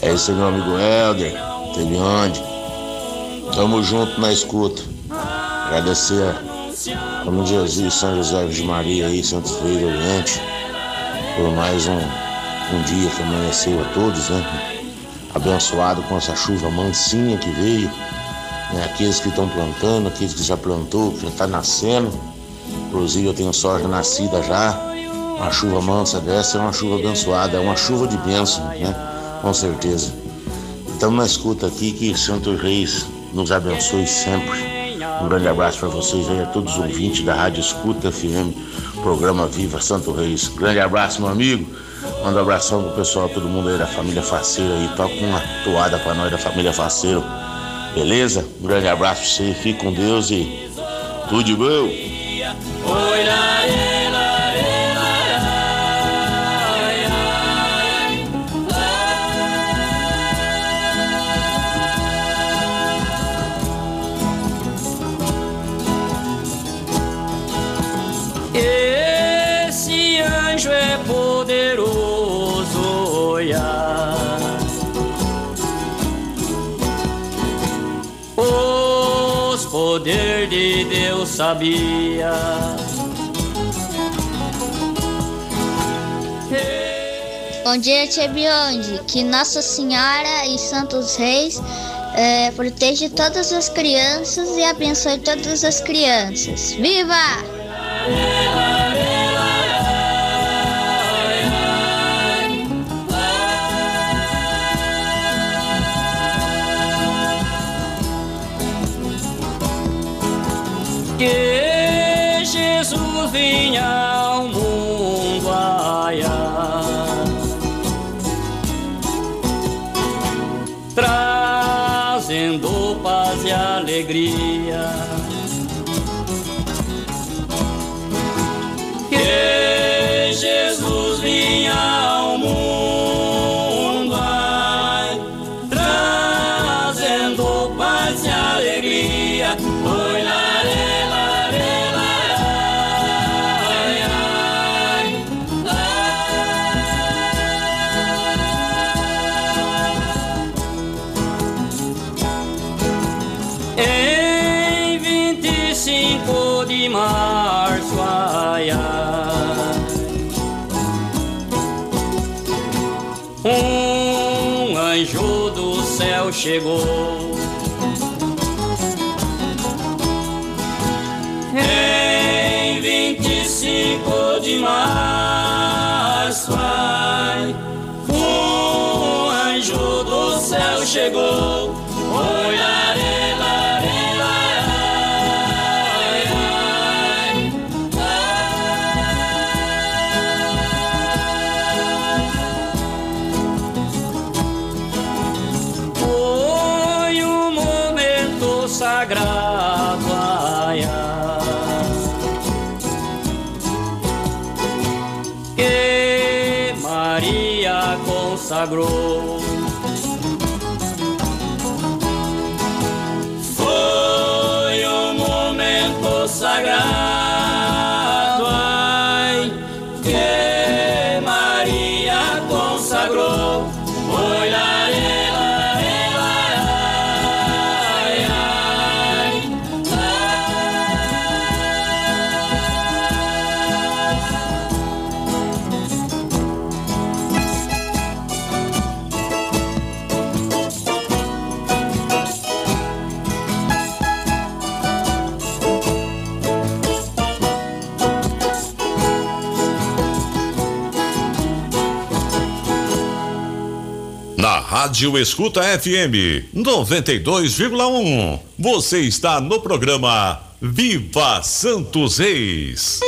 É isso aí, meu amigo Helder, teve onde? Tamo junto na escuta. Agradecer a nome de Jesus, São José de Maria aí, Santos Freire Oriente, por mais um, um dia que amanheceu a todos, né? Abençoado com essa chuva mansinha que veio, né? Aqueles que estão plantando, aqueles que já plantou, que já tá nascendo. Inclusive eu tenho soja nascida já. Uma chuva mansa dessa é uma chuva abençoada, é uma chuva de bênção, né? Com certeza. Estamos na escuta aqui, que Santos Reis nos abençoe sempre. Um grande abraço para vocês aí, a todos os ouvintes da Rádio Escuta FM, programa Viva Santo Reis. Grande abraço, meu amigo. Manda um abração pro pessoal, todo mundo aí da família Faceiro aí. Toca uma toada pra nós da família Faceiro. Beleza? Um grande abraço pra você, fique com Deus e tudo de bom. Oy la ye sabia. Bom dia, Tia. Que Nossa Senhora e Santos Reis eh, proteja todas as crianças e abençoe todas as crianças. Viva! Que Jesus vinha chegou. Em 25 de março, ai, um anjo do céu chegou. Consagrou. Rádio Escuta FM 92,1. Você está no programa Viva Santos Reis.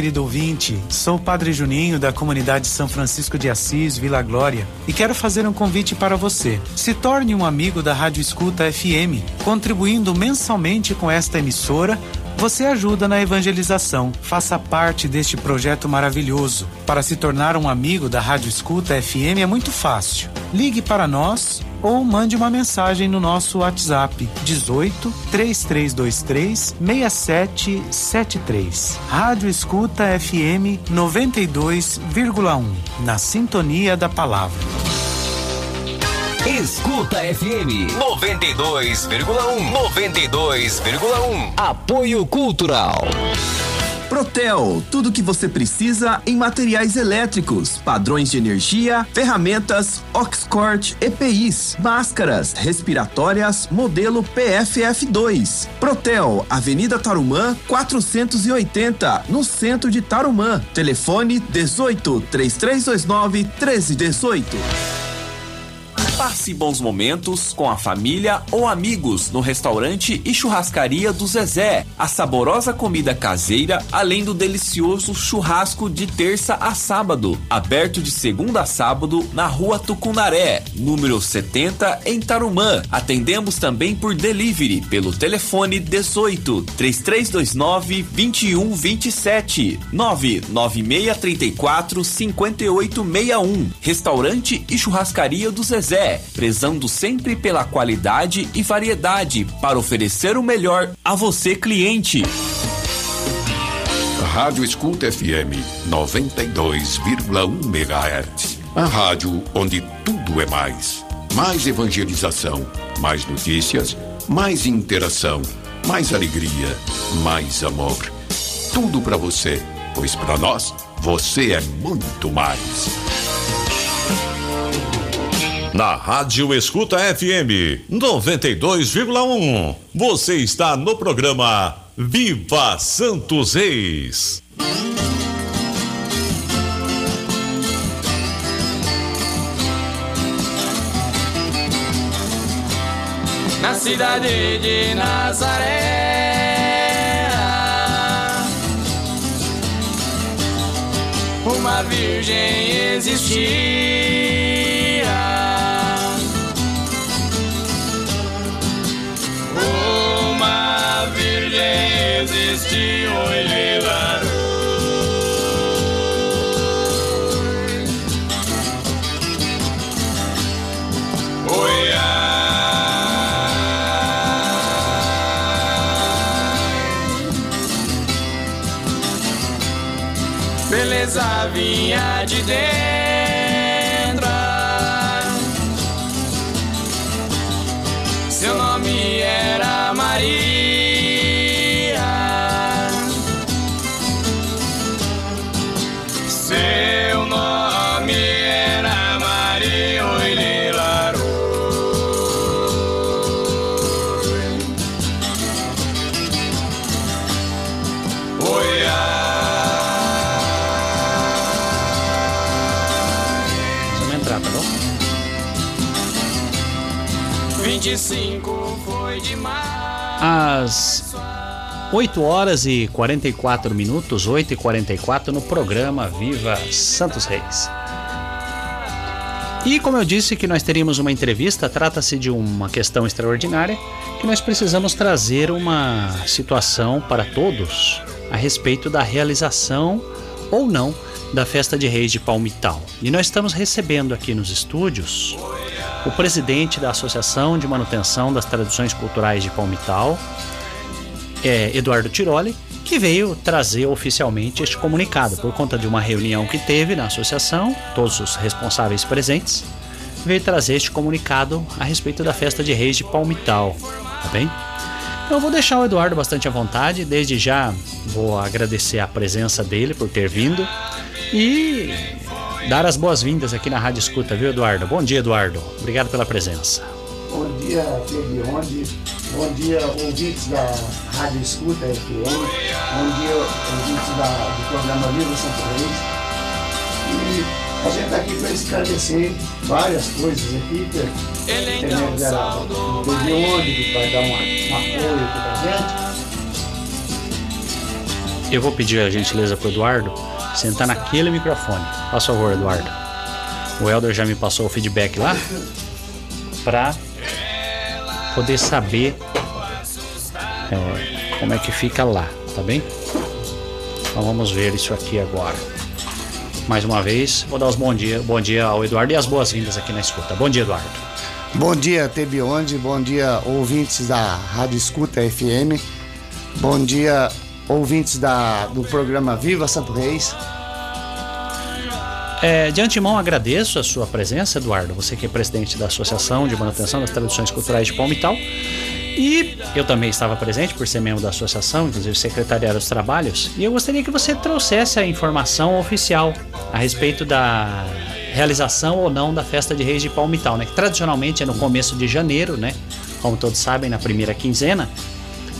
Querido ouvinte. Sou o Padre Juninho da comunidade São Francisco de Assis, Vila Glória, e quero fazer um convite para você. Se torne um amigo da Rádio Escuta FM, contribuindo mensalmente com esta emissora. Você ajuda na evangelização. Faça parte deste projeto maravilhoso. Para se tornar um amigo da Rádio Escuta FM é muito fácil. Ligue para nós ou mande uma mensagem no nosso WhatsApp 18 3323 6773. Rádio Escuta FM 92,1. Na sintonia da palavra. Escuta FM 92,1. 92,1. Apoio Cultural. Protel, tudo que você precisa em materiais elétricos, padrões de energia, ferramentas, Oxcort, EPIs, máscaras, respiratórias, modelo PFF2. Protel, Avenida Tarumã, 480, no centro de Tarumã. Telefone 18 3329 1318. Passe bons momentos com a família ou amigos no restaurante e churrascaria do Zezé. A saborosa comida caseira, além do delicioso churrasco de terça a sábado. Aberto de segunda a sábado na rua Tucunaré, número 70, em Tarumã. Atendemos também por delivery pelo telefone 18 3329 2127 99634 5861. Restaurante e churrascaria do Zezé, prezando sempre pela qualidade e variedade para oferecer o melhor a você, cliente. Rádio Escuta FM 92,1 MHz. A rádio onde tudo é mais. Mais evangelização, mais notícias, mais interação, mais alegria, mais amor. Tudo para você, pois para nós você é muito mais. Na Rádio Escuta FM 92,1. Você está no programa Viva Santos Reis. na cidade de Nazaré. Uma virgem existia. Ela vinha de dentro. Às 8 horas e 44 minutos, 8 e 44 no programa Viva Santos Reis. E como eu disse que nós teríamos uma entrevista, trata-se de uma questão extraordinária que nós precisamos trazer uma situação para todos a respeito da realização ou não da festa de Reis de Palmital. E nós estamos recebendo aqui nos estúdios o presidente da Associação de Manutenção das Tradições Culturais de Palmital, é, Eduardo Tiroli, que veio trazer oficialmente este comunicado por conta de uma reunião que teve na associação, todos os responsáveis presentes, veio trazer este comunicado a respeito da festa de Reis de Palmital, tá bem? Então eu vou deixar o Eduardo bastante à vontade, desde já vou agradecer a presença dele por ter vindo e dar as boas-vindas aqui na Rádio Escuta, viu, Eduardo? Bom dia, Eduardo. Obrigado pela presença. Bom dia, Teve Onde. Bom dia, ouvintes da Rádio Escuta FM. Bom dia, ouvintes da, do programa Viva Santo Reis. E a gente está aqui para esclarecer várias coisas aqui. Que temos era o Teve Onde, que vai dar uma, um apoio aqui para gente. Eu vou pedir a gentileza pro Eduardo sentar naquele microfone. Faz favor, Eduardo. O Helder já me passou o feedback lá pra poder saber é, como é que fica lá, tá bem? Então vamos ver isso aqui agora. Mais uma vez, vou dar os bom dia, bom dia ao Eduardo e as boas-vindas aqui na escuta. Bom dia, Eduardo. Bom dia, Tebionde. Bom dia, ouvintes da Rádio Escuta FM. Bom dia, ouvintes da, do programa Viva Santo Reis. É, de antemão, agradeço a sua presença, Eduardo. Você que é presidente da Associação de Manutenção das Tradições Culturais de Palmital. E eu também estava presente por ser membro da associação, inclusive secretariado dos trabalhos. E eu gostaria que você trouxesse a informação oficial a respeito da realização ou não da festa de Reis de Palmital, né? Que tradicionalmente é no começo de janeiro, né? Como todos sabem, na primeira quinzena.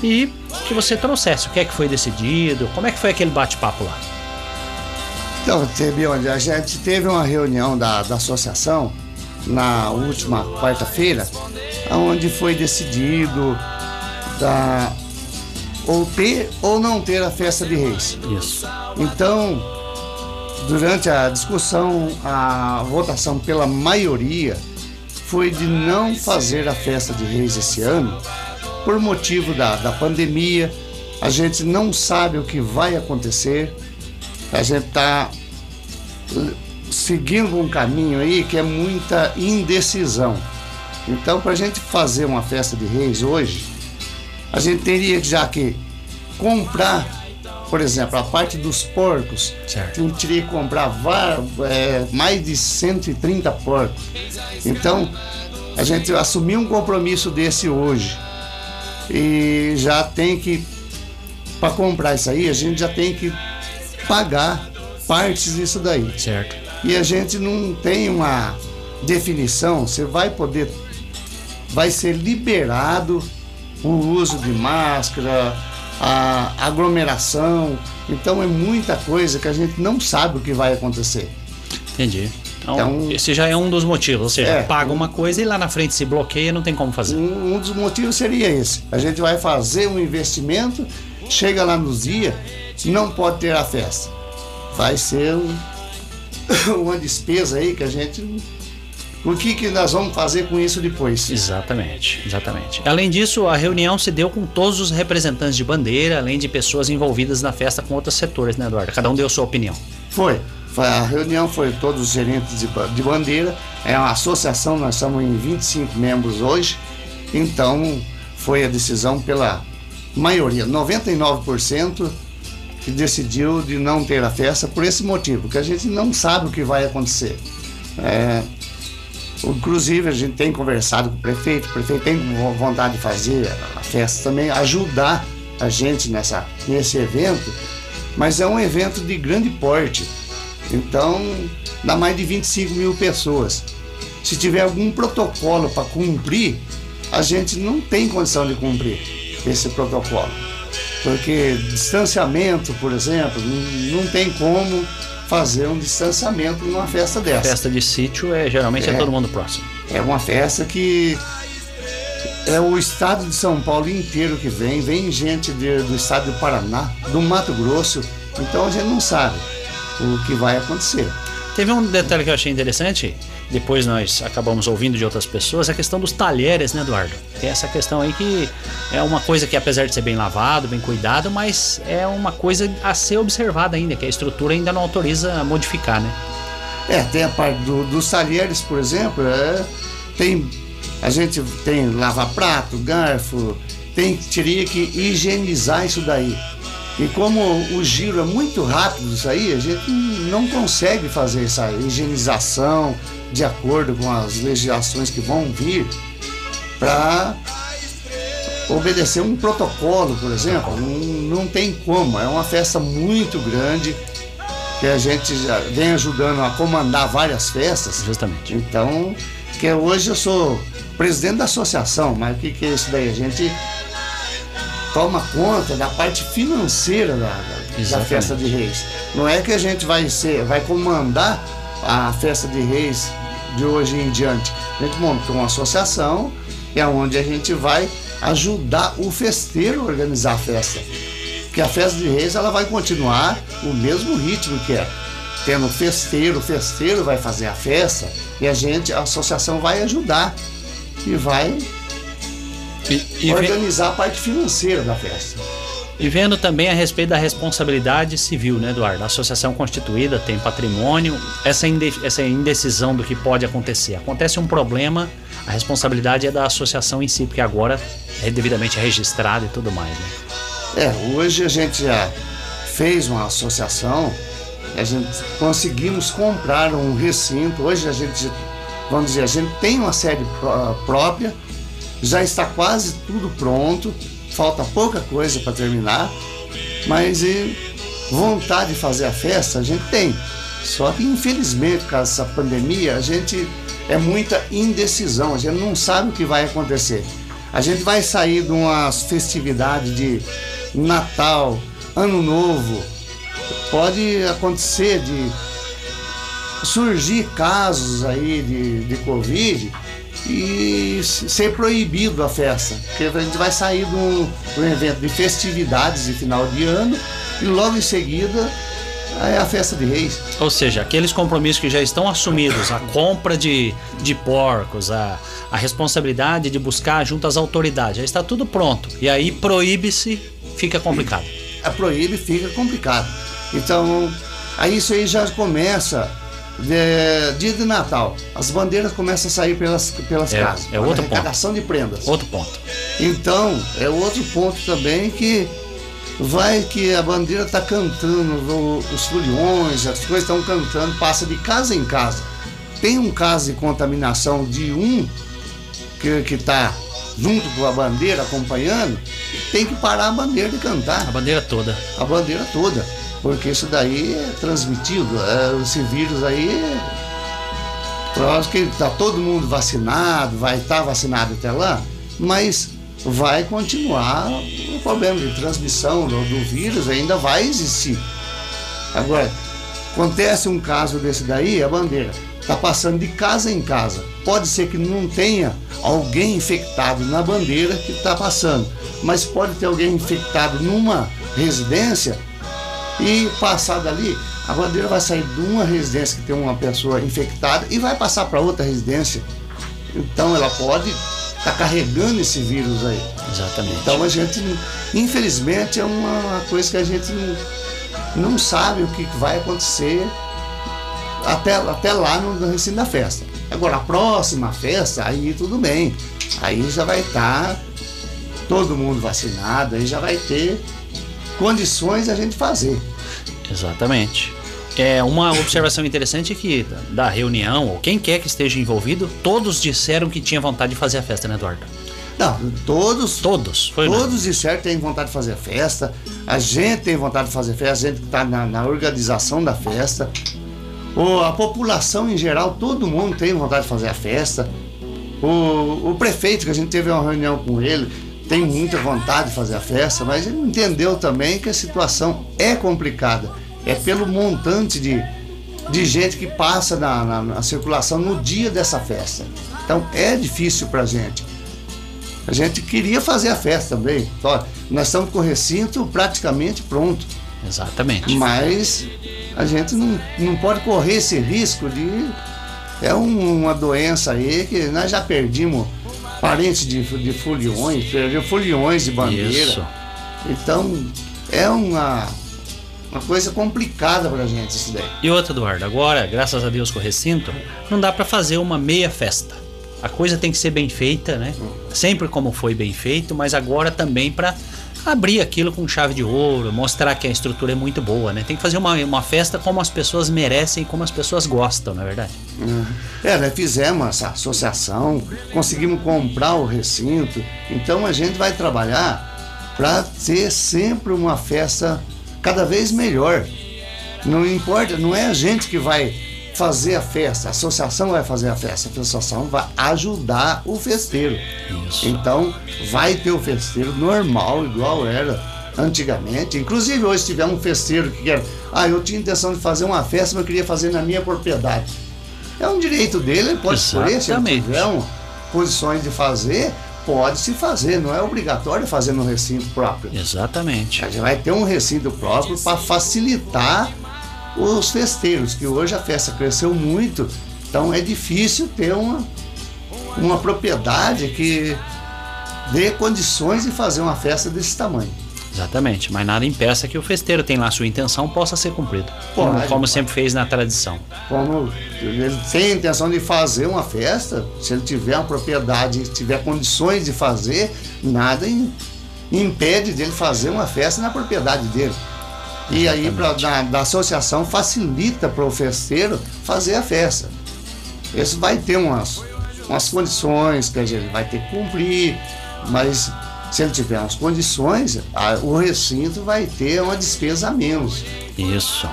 E que você trouxesse o que é que foi decidido, como é que foi aquele bate-papo lá. Então, Tebionde, a gente teve uma reunião da, da associação na última quarta-feira, onde foi decidido da, ou ter ou não ter a festa de reis. Isso. Então, durante a discussão, a votação pela maioria foi de não fazer a festa de reis esse ano, por motivo da, da pandemia. A gente não sabe o que vai acontecer. A gente está seguindo um caminho aí que é muita indecisão. Então, para a gente fazer uma festa de reis hoje, a gente teria já que comprar, por exemplo, a parte dos porcos. Certo. A gente teria que comprar va- é, mais de 130 porcos. Então, a gente assumiu um compromisso desse hoje. E já tem que, para comprar isso aí, a gente já tem que pagar partes disso daí. Certo. E a gente não tem uma definição, você vai poder, vai ser liberado o uso de máscara, a aglomeração. Então é muita coisa que a gente não sabe o que vai acontecer. Entendi. Então, Então- esse já é um dos motivos. Ou seja, É. paga uma coisa e lá na frente se bloqueia, não tem como fazer. Um, um dos motivos seria esse. A gente vai fazer um investimento, chega lá nos dias, não pode ter a festa. Vai ser um- uma despesa aí que a gente. O que, que nós vamos fazer com isso depois? Exatamente, exatamente. Além disso, a reunião se deu com todos os representantes de bandeira, além de pessoas envolvidas na festa com outros setores, né, Eduardo? Cada um deu sua opinião. Foi. A reunião foi todos os gerentes de, de bandeira. É uma associação, nós estamos em 25 membros hoje. Então, foi a decisão pela maioria. 99% que decidiu de não ter a festa por esse motivo, porque a gente não sabe o que vai acontecer. É, inclusive, a gente tem conversado com o prefeito, o prefeito tem vontade de fazer a festa também, ajudar a gente nessa, nesse evento, mas é um evento de grande porte, então dá mais de 25 mil pessoas. Se tiver algum protocolo para cumprir, a gente não tem condição de cumprir esse protocolo. Porque distanciamento, por exemplo, não, tem como fazer um distanciamento numa festa dessa. Festa de sítio é geralmente é, é todo mundo próximo. É uma festa que é o estado de São Paulo inteiro que vem, vem gente de, do estado do Paraná, do Mato Grosso, então a gente não sabe o que vai acontecer. Teve um detalhe que eu achei interessante, depois nós acabamos ouvindo de outras pessoas, a questão dos talheres, né, Eduardo? Tem essa questão aí que é uma coisa que, apesar de ser bem lavado, bem cuidado, mas é uma coisa a ser observada ainda, que a estrutura ainda não autoriza modificar, né? É, tem a parte do, dos talheres, por exemplo, é, tem a gente tem lava-prato, garfo, tem teria que higienizar isso daí. E como o giro é muito rápido isso aí, a gente não consegue fazer essa higienização de acordo com as legislações que vão vir para obedecer um protocolo, por exemplo. Não, não tem como, é uma festa muito grande que a gente já vem ajudando a comandar várias festas. Justamente. Então, que hoje eu sou presidente da associação, mas o que, que é isso daí? A gente toma conta da parte financeira da, da, da, festa de reis. Não é que a gente vai ser, vai comandar a festa de reis de hoje em diante. A gente montou uma associação é onde a gente vai ajudar o festeiro a organizar a festa. Porque a festa de reis ela vai continuar o mesmo ritmo que é. Tendo festeiro, o festeiro vai fazer a festa e a gente, a associação vai ajudar e vai e, e organizar vem... a parte financeira da festa. E vendo também a respeito da responsabilidade civil, né, Eduardo? A associação constituída tem patrimônio, essa, essa indecisão do que pode acontecer. Acontece um problema, a responsabilidade é da associação em si, porque agora é devidamente registrada e tudo mais, né? É, hoje a gente já fez uma associação, a gente conseguimos comprar um recinto, hoje a gente, vamos dizer, a gente tem uma sede própria, já está quase tudo pronto, falta pouca coisa para terminar, mas e vontade de fazer a festa a gente tem. Só que infelizmente, causa dessa pandemia, a gente é muita indecisão, a gente não sabe o que vai acontecer. A gente vai sair de umas festividades de Natal, Ano Novo, pode acontecer de surgir casos aí de, de Covid e ser proibido a festa. Porque a gente vai sair de um, de um evento de festividades de final de ano e logo em seguida é a festa de reis. Ou seja, aqueles compromissos que já estão assumidos, a compra de, de porcos, a, a responsabilidade de buscar junto às autoridades, já está tudo pronto. E aí proíbe-se, fica complicado. A proíbe, fica complicado. Então, aí isso aí já começa de, dia de Natal, as bandeiras começam a sair pelas, pelas é, casas. É outro ponto. de prendas. Outro ponto. Então, é outro ponto também que vai que a bandeira está cantando, os foliões, as coisas estão cantando, passa de casa em casa. Tem um caso de contaminação de um que está junto com a bandeira acompanhando, tem que parar a bandeira de cantar. A bandeira toda. A bandeira toda porque isso daí é transmitido, é, esse vírus aí, lógico que está todo mundo vacinado, vai estar tá vacinado até lá, mas vai continuar o problema de transmissão do, do vírus, ainda vai existir. Agora, acontece um caso desse daí, a bandeira está passando de casa em casa. Pode ser que não tenha alguém infectado na bandeira que está passando, mas pode ter alguém infectado numa residência e passar dali, a bandeira vai sair de uma residência que tem uma pessoa infectada e vai passar para outra residência. Então ela pode estar tá carregando esse vírus aí. Exatamente. Então a gente, infelizmente, é uma coisa que a gente não, não sabe o que vai acontecer até, até lá no, no recinto da festa. Agora, a próxima festa, aí tudo bem. Aí já vai estar tá todo mundo vacinado, aí já vai ter condições a gente fazer. Exatamente. É uma observação interessante é que da reunião, ou quem quer que esteja envolvido, todos disseram que tinha vontade de fazer a festa, né, Eduardo? Não, todos. Todos. Foi todos disseram que têm vontade de fazer a festa. A gente tem vontade de fazer festa, a gente está na, na organização da festa. O, a população em geral, todo mundo tem vontade de fazer a festa. O, o prefeito, que a gente teve uma reunião com ele, tem muita vontade de fazer a festa, mas ele entendeu também que a situação é complicada. É pelo montante de, de gente que passa na, na, na circulação no dia dessa festa. Então é difícil para a gente. A gente queria fazer a festa também. Ó, nós estamos com o recinto praticamente pronto. Exatamente. Mas a gente não, não pode correr esse risco de. É um- uma doença aí que nós já perdimos parentes de, de foliões, perdemos foliões de bandeira. Isso. Então é uma, uma coisa complicada pra gente isso daí. E outra, Eduardo, agora, graças a Deus com o recinto, não dá pra fazer uma meia festa. A coisa tem que ser bem feita, né? Sempre como foi bem feito, mas agora também pra abrir aquilo com chave de ouro, mostrar que a estrutura é muito boa, né? Tem que fazer uma, uma festa como as pessoas merecem, como as pessoas gostam, não é verdade? É, nós fizemos essa associação, conseguimos comprar o recinto, então a gente vai trabalhar para ter sempre uma festa cada vez melhor. Não importa, não é a gente que vai fazer a festa, a associação vai fazer a festa, a associação vai ajudar o festeiro. Então vai ter o festeiro normal, igual era antigamente. Inclusive hoje se tiver um festeiro que quer, ah, eu tinha intenção de fazer uma festa, mas eu queria fazer na minha propriedade. É um direito dele, ele pode escolher, se ele tiver um- condições de fazer, pode se fazer, não é obrigatório fazer no recinto próprio. Exatamente. A gente vai ter um recinto próprio para facilitar os festeiros, que hoje a festa cresceu muito, então é difícil ter uma, uma propriedade que dê condições de fazer uma festa desse tamanho. Exatamente, mas nada impeça que o festeiro tem lá sua intenção possa ser cumprida. Como, como pode. sempre fez na tradição. Como ele tem a intenção de fazer uma festa, se ele tiver uma propriedade, tiver condições de fazer, nada im- impede dele fazer uma festa na propriedade dele. E aí, pra, da, da associação, facilita para o festeiro fazer a festa. Esse vai ter umas, umas condições que a gente vai ter que cumprir, mas se ele tiver umas condições, a- o recinto vai ter uma despesa a menos. Isso.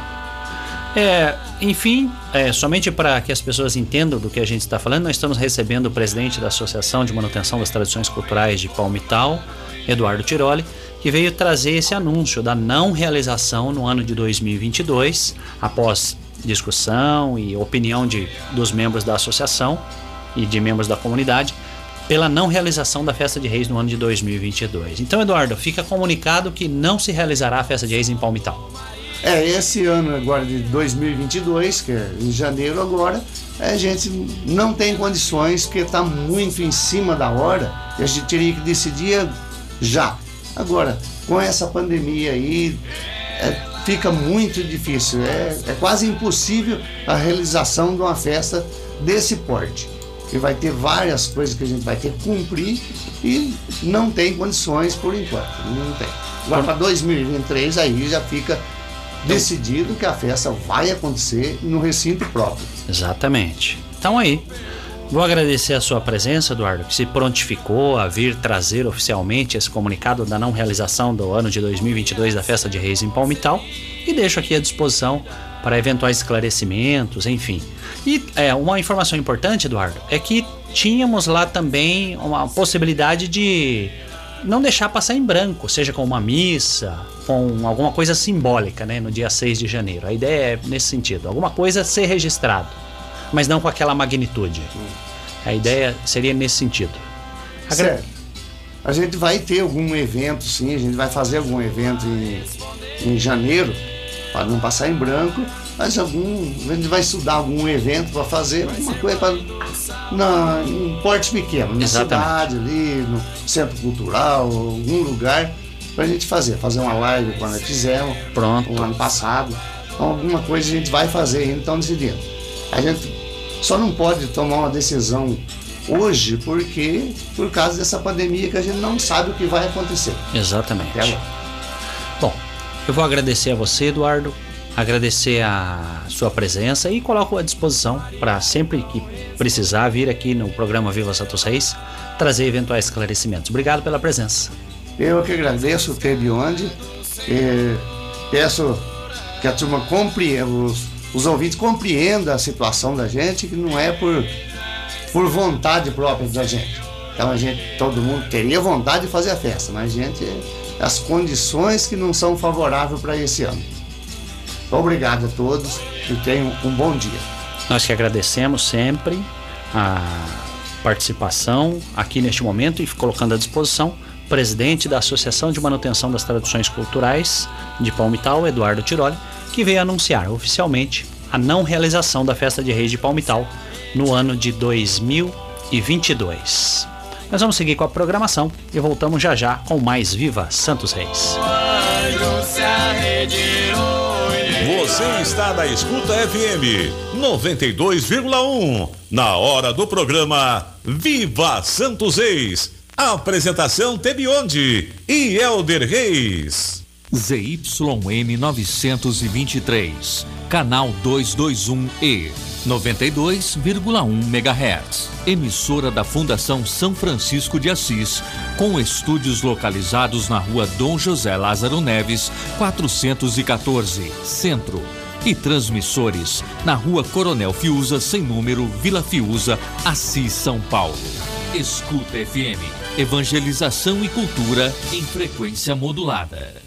É, enfim, é, somente para que as pessoas entendam do que a gente está falando, nós estamos recebendo o presidente da Associação de Manutenção das Tradições Culturais de Palmital, Eduardo Tiroli, que veio trazer esse anúncio da não realização no ano de 2022, após discussão e opinião de, dos membros da associação e de membros da comunidade, pela não realização da Festa de Reis no ano de 2022. Então, Eduardo, fica comunicado que não se realizará a Festa de Reis em Palmital. É, esse ano agora de 2022, que é em janeiro agora, a gente não tem condições, porque está muito em cima da hora, e a gente teria que decidir já. Agora, com essa pandemia aí, é, fica muito difícil, é, é quase impossível a realização de uma festa desse porte. Que vai ter várias coisas que a gente vai ter que cumprir e não tem condições por enquanto. Não tem. Agora para 2023 aí já fica decidido que a festa vai acontecer no recinto próprio. Exatamente. Então aí, vou agradecer a sua presença, Eduardo, que se prontificou a vir trazer oficialmente esse comunicado da não realização do ano de 2022 da Festa de Reis em Palmital e deixo aqui à disposição para eventuais esclarecimentos, enfim. E é, uma informação importante, Eduardo, é que tínhamos lá também uma possibilidade de não deixar passar em branco, seja com uma missa, com alguma coisa simbólica, né, no dia 6 de janeiro. A ideia é nesse sentido, alguma coisa ser registrado, mas não com aquela magnitude. A ideia seria nesse sentido. Agra- Certo. A gente vai ter algum evento, sim, a gente vai fazer algum evento em, em janeiro, para não passar em branco, mas algum, a gente vai estudar algum evento para fazer, uma coisa para na, em porte pequeno, na Exatamente. cidade ali, no centro cultural, algum lugar, para a gente fazer, fazer uma live quando nós fizemos, Pronto. o ano passado. Então, alguma coisa a gente vai fazer ainda, estão decidindo. A gente só não pode tomar uma decisão hoje porque por causa dessa pandemia que a gente não sabe o que vai acontecer. Exatamente. Bom, Eu vou agradecer a você, Eduardo, agradecer a sua presença e coloco à disposição para sempre que precisar vir aqui no programa Viva Santos Reis trazer eventuais esclarecimentos. Obrigado pela presença. Eu que agradeço, teve onde. Peço que a turma compreenda, os, os ouvintes compreendam a situação da gente, que não é por, por vontade própria da gente. Então a gente, todo mundo teria vontade de fazer a festa, mas a gente, as condições que não são favoráveis para esse ano. Obrigado a todos e tenham um bom dia. Nós que agradecemos sempre a participação aqui neste momento e colocando à disposição presidente da Associação de Manutenção das Tradições Culturais de Palmital, Eduardo Tiroli, que veio anunciar oficialmente a não realização da Festa de Reis de Palmital no ano de 2022. Nós vamos seguir com a programação e voltamos já já com mais Viva Santos Reis. Você está na Escuta FM 92,1. Na hora do programa Viva Santos Reis. Apresentação Tebionde e Elder Reis. ZYM 923, canal 221E, 92,1 MHz. Emissora da Fundação São Francisco de Assis, com estúdios localizados na rua Dom José Lázaro Neves, 414, Centro. E transmissores na rua Coronel Fiuza, sem número, Vila Fiuza, Assis, São Paulo. Escuta FM, evangelização e cultura em frequência modulada.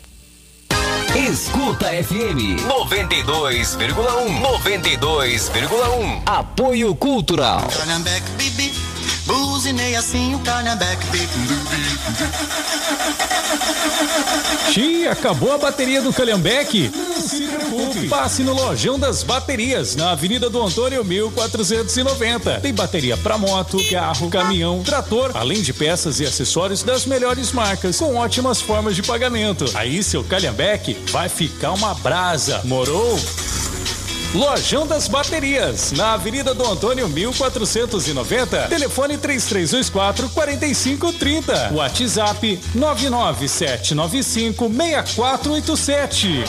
Escuta FM 92,1 92,1 Apoio Cultural. Calhambeque, bibi, buzinei assim o Calhambeque, bibi. Xi, acabou a bateria do Calhambeque? Não se preocupe. Passe no Lojão das Baterias, na Avenida do Antônio 1490. Tem bateria para moto, carro, caminhão, trator, além de peças e acessórios das melhores marcas, com ótimas formas de pagamento. Aí seu Calhambeque vai ficar uma brasa. Morou? Lojão das Baterias, na Avenida do Antônio 1490, telefone 3324 4530, WhatsApp 99795 6487.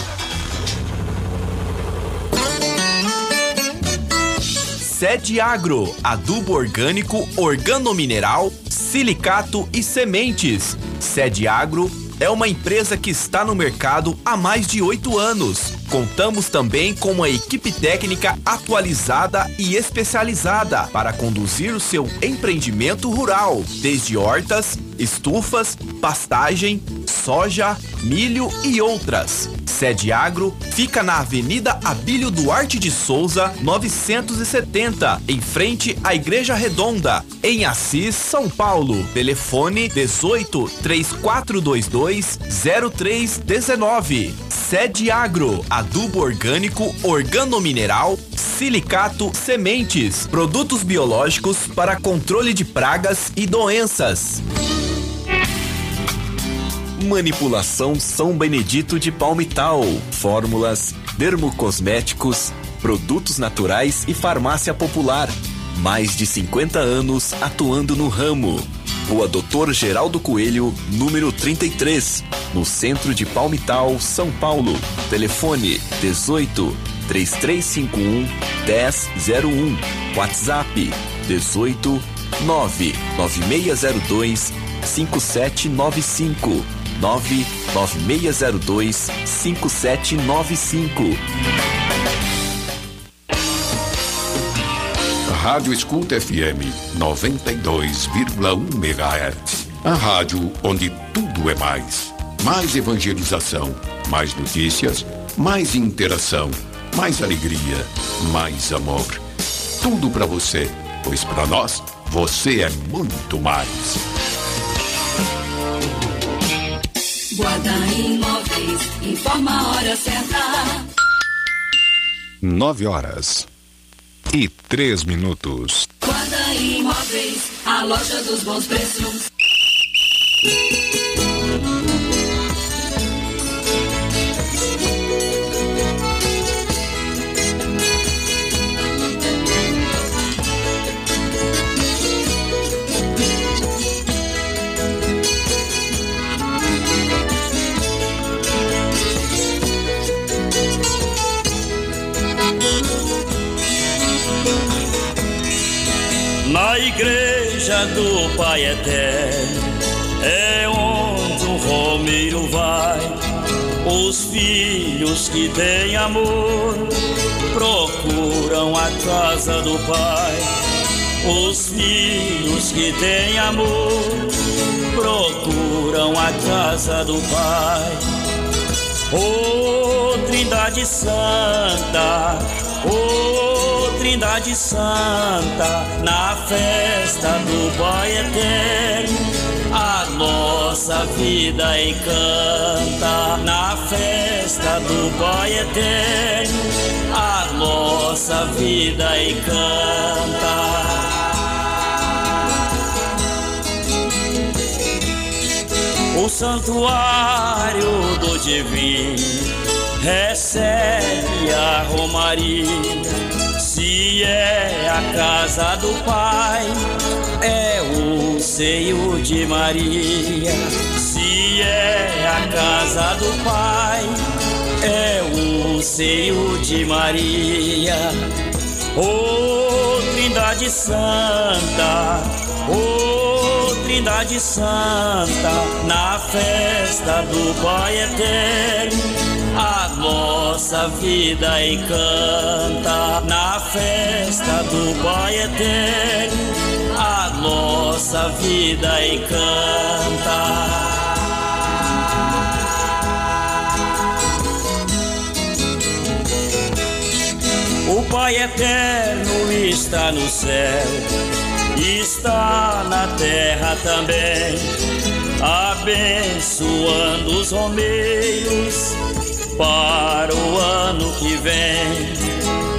Sede Agro, adubo orgânico, organomineral, silicato e sementes. Sede Agro é uma empresa que está no mercado há mais de oito anos. Contamos também com uma equipe técnica atualizada e especializada para conduzir o seu empreendimento rural, desde hortas, estufas, pastagem, soja, milho e outras. Sede Agro fica na Avenida Abílio Duarte de Souza, 970, em frente à Igreja Redonda, em Assis, São Paulo. Telefone 18 3422 0319. Sede Agro, adubo orgânico, organomineral, silicato, sementes, produtos biológicos para controle de pragas e doenças. Manipulação São Benedito de Palmital. Fórmulas, dermocosméticos, produtos naturais e farmácia popular. Mais de 50 anos atuando no ramo. Rua Doutor Geraldo Coelho, número 33, no centro de Palmital, São Paulo. Telefone 18 3351 1001. WhatsApp 18 99602 5795 99602 5795 Rádio Escuta FM 92,1 MHz. A rádio onde tudo é mais. Mais evangelização, mais notícias, mais interação, mais alegria, mais amor. Tudo para você, pois para nós você é muito mais. Guarda Imóveis, informa a hora certa. 9 horas e 3 minutos. Guarda Imóveis, a loja dos bons preços. Do Pai Eterno é onde o Romeiro vai. Os filhos que têm amor procuram a casa do Pai. Os filhos que têm amor procuram a casa do Pai. Ô oh, Trindade Santa, ô oh, Trindade Santa, na festa do Pai Eterno, a nossa vida encanta. Na festa do Pai Eterno, a nossa vida encanta. o santuário do divino recebe a romaria. Se é a casa do Pai, é o seio de Maria. Se é a casa do Pai, é o seio de Maria. Oh, Trindade Santa, oh, Trindade Santa, na festa do Pai Eterno, a nossa vida encanta. Na festa do Pai Eterno, a nossa vida encanta. O Pai eterno está no céu, está na terra também, abençoando os romeiros para o ano que vem,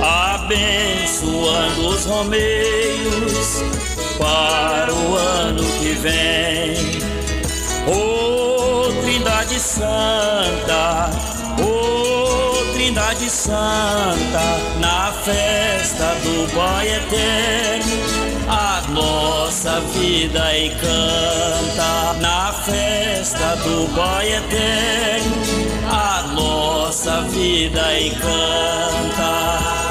abençoando os romeiros para o ano que vem. Ô oh, Trindade Santa, ô oh, Trindade Santa, na festa do Pai Eterno, a nossa vida encanta. Na festa do Pai Eterno, nossa vida encanta.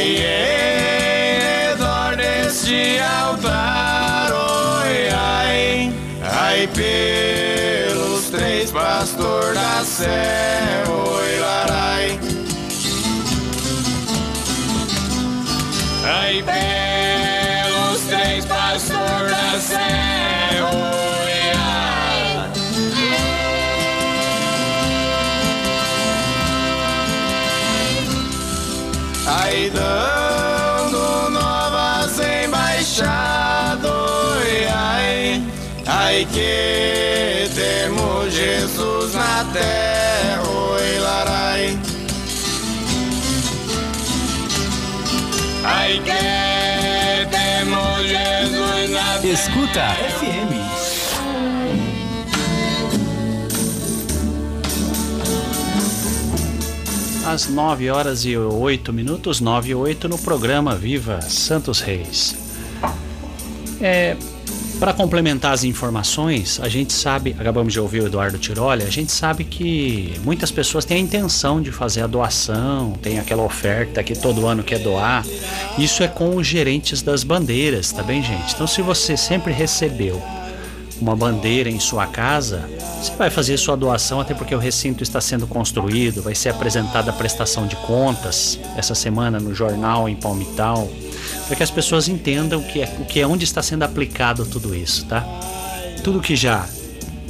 Em redor deste altar, oi, ai, ai, pelos três pastores da sé, Escuta FM. Às 9 horas e 8 minutos, 9 e 8 no programa Viva Santos Reis. É, para complementar as informações, a gente sabe, acabamos de ouvir o Eduardo Tiroli, a gente sabe que muitas pessoas têm a intenção de fazer a doação, tem aquela oferta que todo ano quer doar. Isso é com os gerentes das bandeiras, tá bem, gente? Então, se você sempre recebeu uma bandeira em sua casa, você vai fazer sua doação, até porque o recinto está sendo construído, vai ser apresentada a prestação de contas essa semana no jornal em Palmital, para que as pessoas entendam o que é, o que é onde está sendo aplicado tudo isso, tá? Tudo que já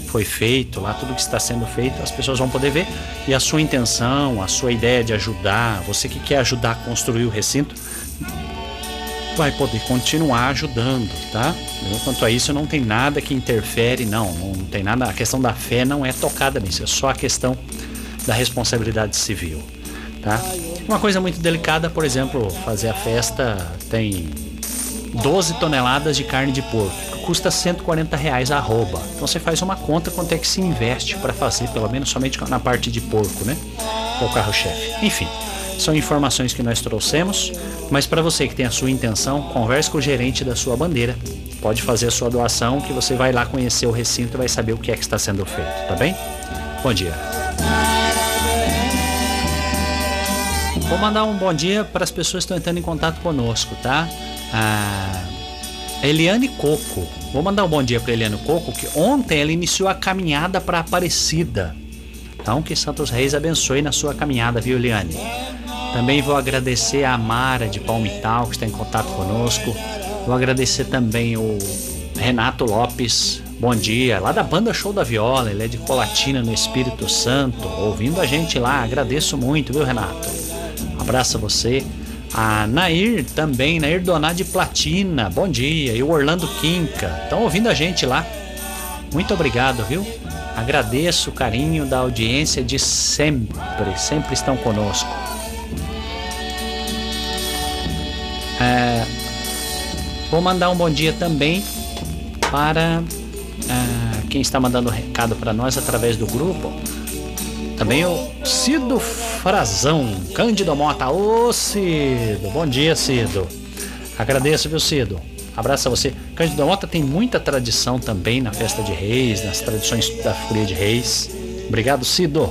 foi feito lá, tudo que está sendo feito, as pessoas vão poder ver e a sua intenção, a sua ideia de ajudar, você que quer ajudar a construir o recinto, vai poder continuar ajudando, tá? Quanto a isso, não tem nada que interfere, não, não tem nada. A questão da fé não é tocada nisso, é só a questão da responsabilidade civil, tá? Uma coisa muito delicada, por exemplo, fazer a festa tem 12 toneladas de carne de porco, custa 140 reais a arroba. Então você faz uma conta quanto é que se investe para fazer, pelo menos somente na parte de porco, né? O carro-chefe. Enfim, são informações que nós trouxemos, mas para você que tem a sua intenção, converse com o gerente da sua bandeira. Pode fazer a sua doação que você vai lá conhecer o recinto e vai saber o que é que está sendo feito, tá bem? Bom dia. Vou mandar um bom dia para as pessoas que estão entrando em contato conosco, tá? A Eliane Coco. Vou mandar um bom dia para Eliane Coco, que ontem ela iniciou a caminhada para Aparecida. Então, que Santos Reis abençoe na sua caminhada, viu, Eliane? Também vou agradecer a Mara de Palmital, que está em contato conosco. Vou agradecer também o Renato Lopes. Bom dia, lá da banda Show da Viola, ele é de Colatina no Espírito Santo, ouvindo a gente lá. Agradeço muito, viu, Renato? Abraço a você. A Nair também, Nair Doná de Platina, bom dia. E o Orlando Quinca, estão ouvindo a gente lá. Muito obrigado, viu? Agradeço o carinho da audiência de sempre, sempre estão conosco. É, vou mandar um bom dia também para é, quem está mandando recado para nós através do grupo. Também o Cido Frazão, Cândido Mota. Ô Cido, bom dia Cido. Agradeço, viu Cido? Abraço a você. Cândido Mota tem muita tradição também na festa de reis, nas tradições da folia de reis. Obrigado, Cido.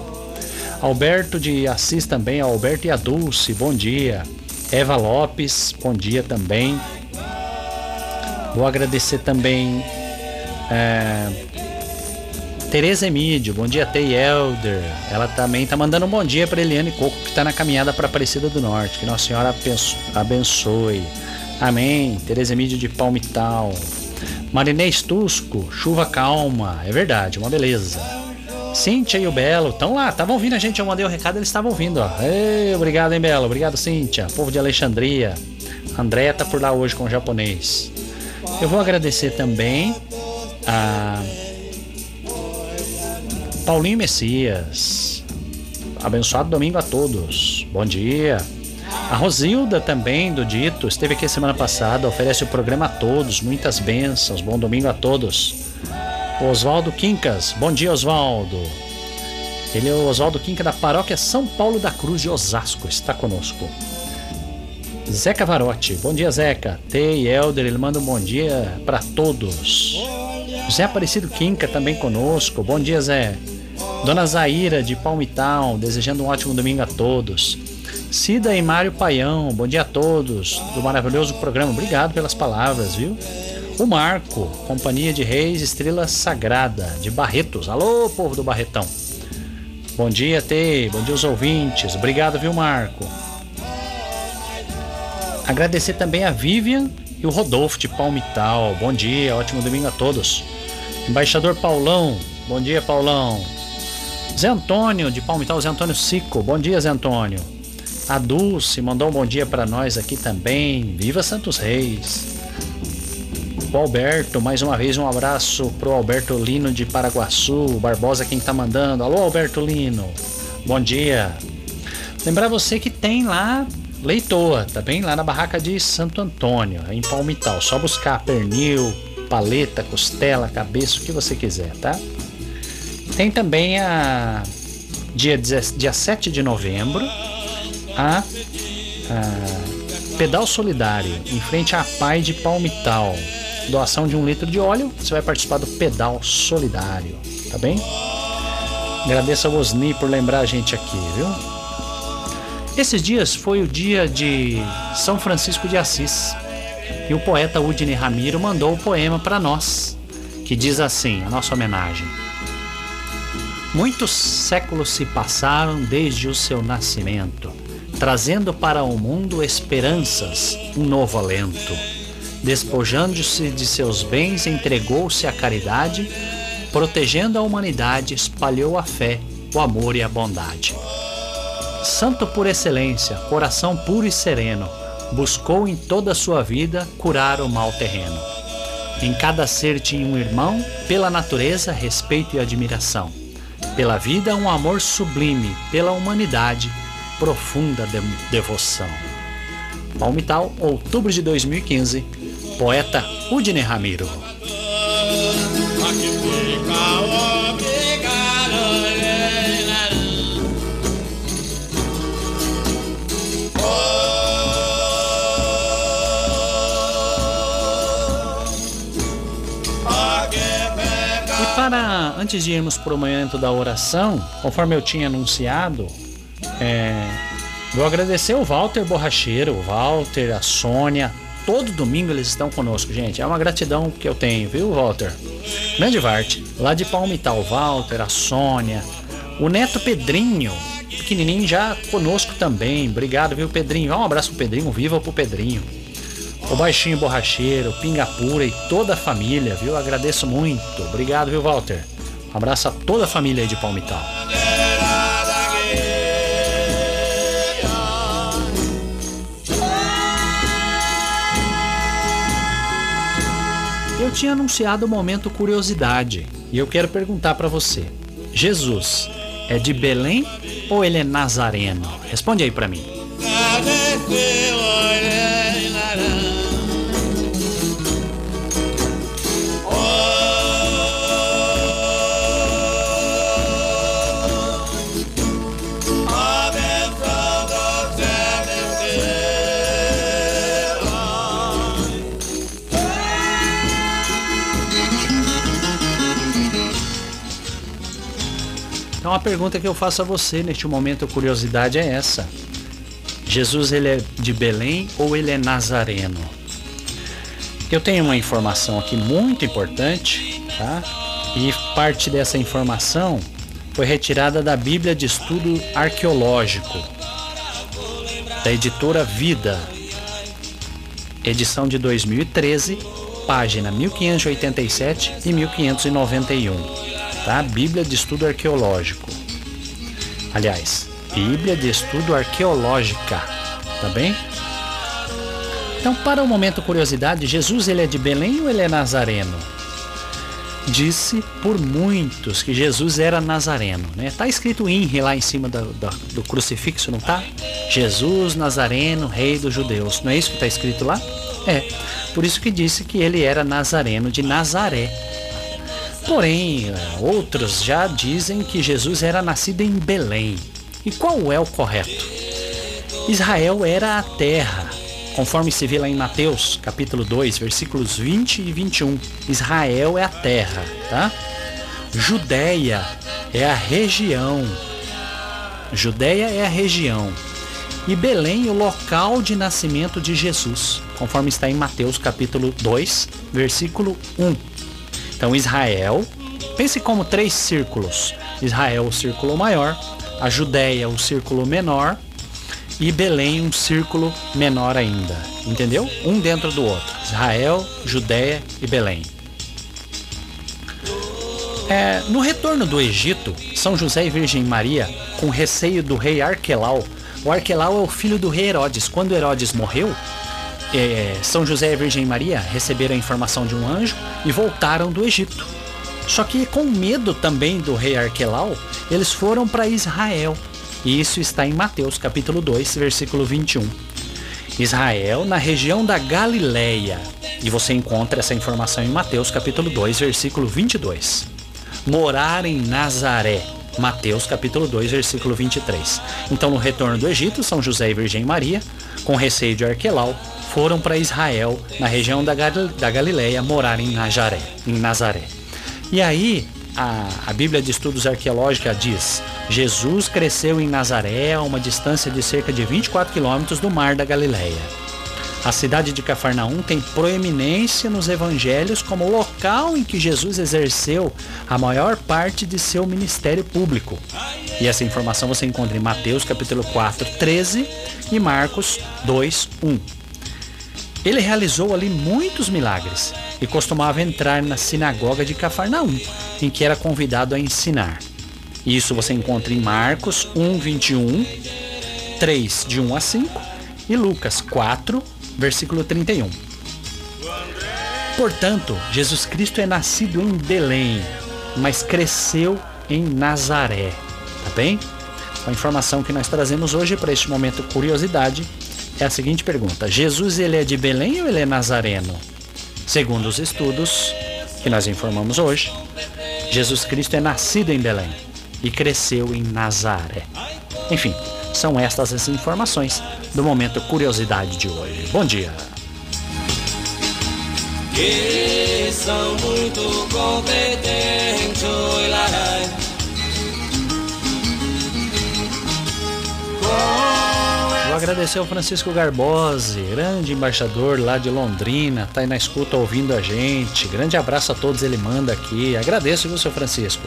Alberto de Assis também, Alberto e a Dulce, bom dia. Eva Lopes, bom dia também. Vou agradecer também é, Tereza Emídio, bom dia Tei Elder. Ela também tá mandando um bom dia para Eliane Coco, que está na caminhada para Aparecida do Norte. Que Nossa Senhora abençoe. Amém. Tereza Emídio de Palmital. Marinês Tusco, chuva calma. É verdade, uma beleza. Cíntia e o Belo estão lá, estavam ouvindo a gente. Eu mandei o recado, eles estavam ouvindo. Ó. Ei, obrigado, hein, Belo. Obrigado, Cíntia. Povo de Alexandria. Andréia tá por lá hoje com o japonês. Eu vou agradecer também a Paulinho Messias. Abençoado domingo a todos. Bom dia. A Rosilda também, do Dito, esteve aqui semana passada, oferece o programa a todos, muitas bênçãos, bom domingo a todos. Oswaldo Quincas, bom dia Oswaldo. Ele é o Oswaldo Quinca da paróquia São Paulo da Cruz de Osasco, está conosco. Zeca Varotti, bom dia Zeca. Tei Elder, ele manda um bom dia para todos. Zé Aparecido Quinca também conosco, bom dia Zé. Dona Zaira de Palmital, desejando um ótimo domingo a todos. Cida e Mário Paião, bom dia a todos do maravilhoso programa. Obrigado pelas palavras, viu? O Marco, Companhia de Reis Estrela Sagrada, de Barretos. Alô, povo do Barretão. Bom dia, Tê. Bom dia, os ouvintes. Obrigado, viu, Marco? Agradecer também a Vivian e o Rodolfo de Palmital. Bom dia, ótimo domingo a todos. Embaixador Paulão, bom dia, Paulão. Zé Antônio de Palmital, Zé Antônio Sico. Bom dia, Zé Antônio. A Dulce mandou um bom dia para nós aqui também. Viva Santos Reis. O Alberto, mais uma vez um abraço pro Alberto Lino de Paraguaçu. Barbosa quem tá mandando. Alô, Alberto Lino. Bom dia. Lembrar você que tem lá Leitoa, tá bem? Lá na barraca de Santo Antônio, em Palmital. Só buscar pernil, paleta, costela, cabeça, o que você quiser, tá? Tem também a dia, dia 7 de novembro, a, a Pedal Solidário, em frente à Pai de Palmital. Doação de um litro de óleo, você vai participar do Pedal Solidário, tá bem? Agradeço ao Osni por lembrar a gente aqui, viu? Esses dias foi o dia de São Francisco de Assis e o poeta Udine Ramiro mandou o poema para nós, que diz assim: a nossa homenagem. Muitos séculos se passaram desde o seu nascimento, trazendo para o mundo esperanças, um novo alento. Despojando-se de seus bens, entregou-se à caridade, protegendo a humanidade, espalhou a fé, o amor e a bondade. Santo por excelência, coração puro e sereno, buscou em toda a sua vida curar o mal terreno. Em cada ser tinha um irmão, pela natureza, respeito e admiração. Pela vida, um amor sublime, pela humanidade, profunda de devoção. Palmital, outubro de 2015, poeta Udine Ramiro. E para, antes de irmos para o momento da oração, conforme eu tinha anunciado, é, vou agradecer o Walter Borracheiro, o Walter, a Sônia. Todo domingo eles estão conosco, gente. É uma gratidão que eu tenho, viu, Walter? Grande Vart, lá de Palmital, Walter, a Sônia, o Neto Pedrinho, pequenininho já conosco também. Obrigado, viu, Pedrinho? Um abraço pro Pedrinho, viva pro Pedrinho. O Baixinho Borracheiro, Pinga Pura e toda a família, viu? Agradeço muito. Obrigado, viu, Walter? Um abraço a toda a família aí de Palmital. Eu tinha anunciado o momento curiosidade e eu quero perguntar para você: Jesus é de Belém ou ele é nazareno? Responde aí para mim. Então a pergunta que eu faço a você neste momento, curiosidade é essa. Jesus ele é de Belém ou ele é nazareno? Eu tenho uma informação aqui muito importante, tá? E parte dessa informação foi retirada da Bíblia de Estudo Arqueológico, da editora Vida, edição de 2013, página 1587 e 1591, tá? Bíblia de Estudo Arqueológico. Aliás, Bíblia de Estudo Arqueológica, tá bem? Então, para o momento curiosidade, Jesus ele é de Belém ou ele é nazareno? Disse por muitos que Jesus era nazareno, né? Tá escrito INRE lá em cima do crucifixo, não tá? Jesus Nazareno, rei dos judeus. Não é isso que está escrito lá? É. Por isso que disse que ele era nazareno de Nazaré. Porém, outros já dizem que Jesus era nascido em Belém. E qual é o correto? Israel era a terra, conforme se vê lá em Mateus, capítulo 2, versículos 20 e 21. Israel é a terra, tá? Judéia é a região. Judéia é a região. E Belém, o local de nascimento de Jesus, conforme está em Mateus capítulo 2, versículo 1. Então, Israel, pense como três círculos: Israel, o círculo maior, a Judéia, o círculo menor, e Belém, um círculo menor ainda. Entendeu? Um dentro do outro: Israel, Judéia e Belém. É, no retorno do Egito, São José e Virgem Maria, com receio do rei Arquelau, o Arquelau é o filho do rei Herodes. Quando Herodes morreu, é, São José e Virgem Maria receberam a informação de um anjo e voltaram do Egito. Só que com medo também do rei Arquelau, eles foram para Israel. E isso está em Mateus capítulo 2, versículo 21. Israel, na região da Galileia. E você encontra essa informação em Mateus capítulo 2, versículo 22. Morar em Nazaré. Mateus capítulo 2, versículo 23. Então, no retorno do Egito, São José e Virgem Maria, com receio de Arquelau, foram para Israel, na região da, Gal da Galileia, morar em Nazaré, em Nazaré. E aí, a, a Bíblia de Estudos Arqueológica diz: Jesus cresceu em Nazaré, a uma distância de cerca de 24 quilômetros do mar da Galileia. A cidade de Cafarnaum tem proeminência nos evangelhos como local em que Jesus exerceu a maior parte de seu ministério público. E essa informação você encontra em Mateus capítulo 4, 13 e Marcos 2, 1. Ele realizou ali muitos milagres e costumava entrar na sinagoga de Cafarnaum, em que era convidado a ensinar. Isso você encontra em Marcos 1, 21, 3, de 1 a 5 e Lucas 4, versículo 31. Portanto, Jesus Cristo é nascido em Belém, mas cresceu em Nazaré. Tá bem? A informação que nós trazemos hoje para este momento curiosidade é a seguinte pergunta: Jesus ele é de Belém ou ele é nazareno? Segundo os estudos que nós informamos hoje, Jesus Cristo é nascido em Belém e cresceu em Nazaré. Enfim, são estas as informações do momento Curiosidade de hoje. Bom dia. que são muito competentes. larai. Agradecer ao Francisco Garbose, grande embaixador lá de Londrina, tá aí na escuta ouvindo a gente. Grande abraço a todos, ele manda aqui. Agradeço, viu, seu Francisco?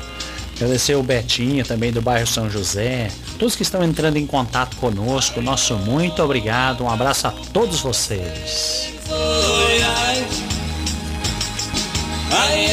Agradecer o Betinho também do bairro São José, todos que estão entrando em contato conosco, nosso muito obrigado, um abraço a todos vocês. Oi, ai. Ai,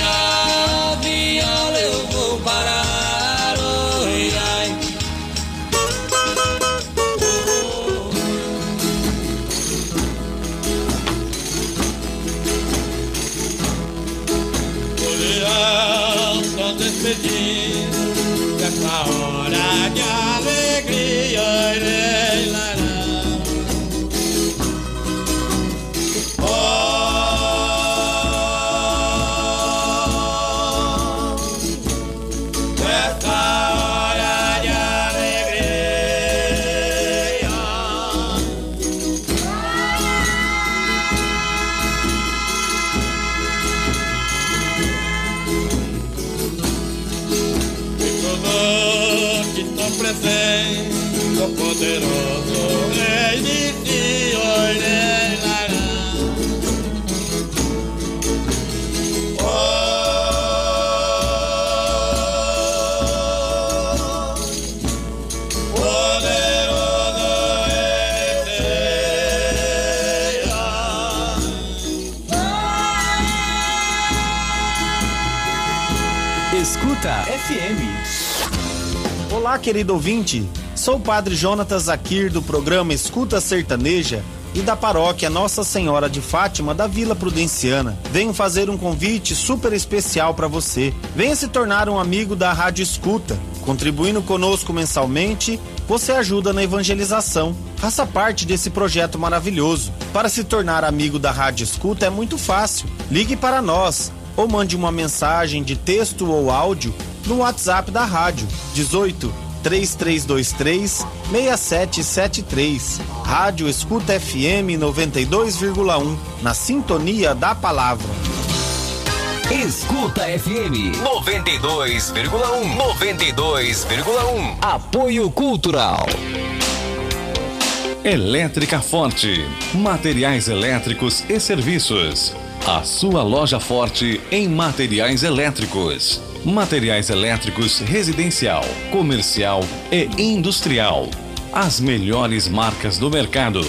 querido ouvinte. Sou o Padre Jonatas Zakir do programa Escuta Sertaneja e da paróquia Nossa Senhora de Fátima da Vila Prudenciana. Venho fazer um convite super especial para você. Venha se tornar um amigo da Rádio Escuta. Contribuindo conosco mensalmente, você ajuda na evangelização. Faça parte desse projeto maravilhoso. Para se tornar amigo da Rádio Escuta é muito fácil. Ligue para nós ou mande uma mensagem de texto ou áudio no WhatsApp da rádio 18 3323 6773. Rádio Escuta FM 92,1 na sintonia da palavra. Escuta FM 92,1 92,1 Apoio Cultural. Elétrica Forte. Materiais elétricos e serviços. A sua loja forte em materiais elétricos. Materiais elétricos residencial, comercial e industrial. As melhores marcas do mercado.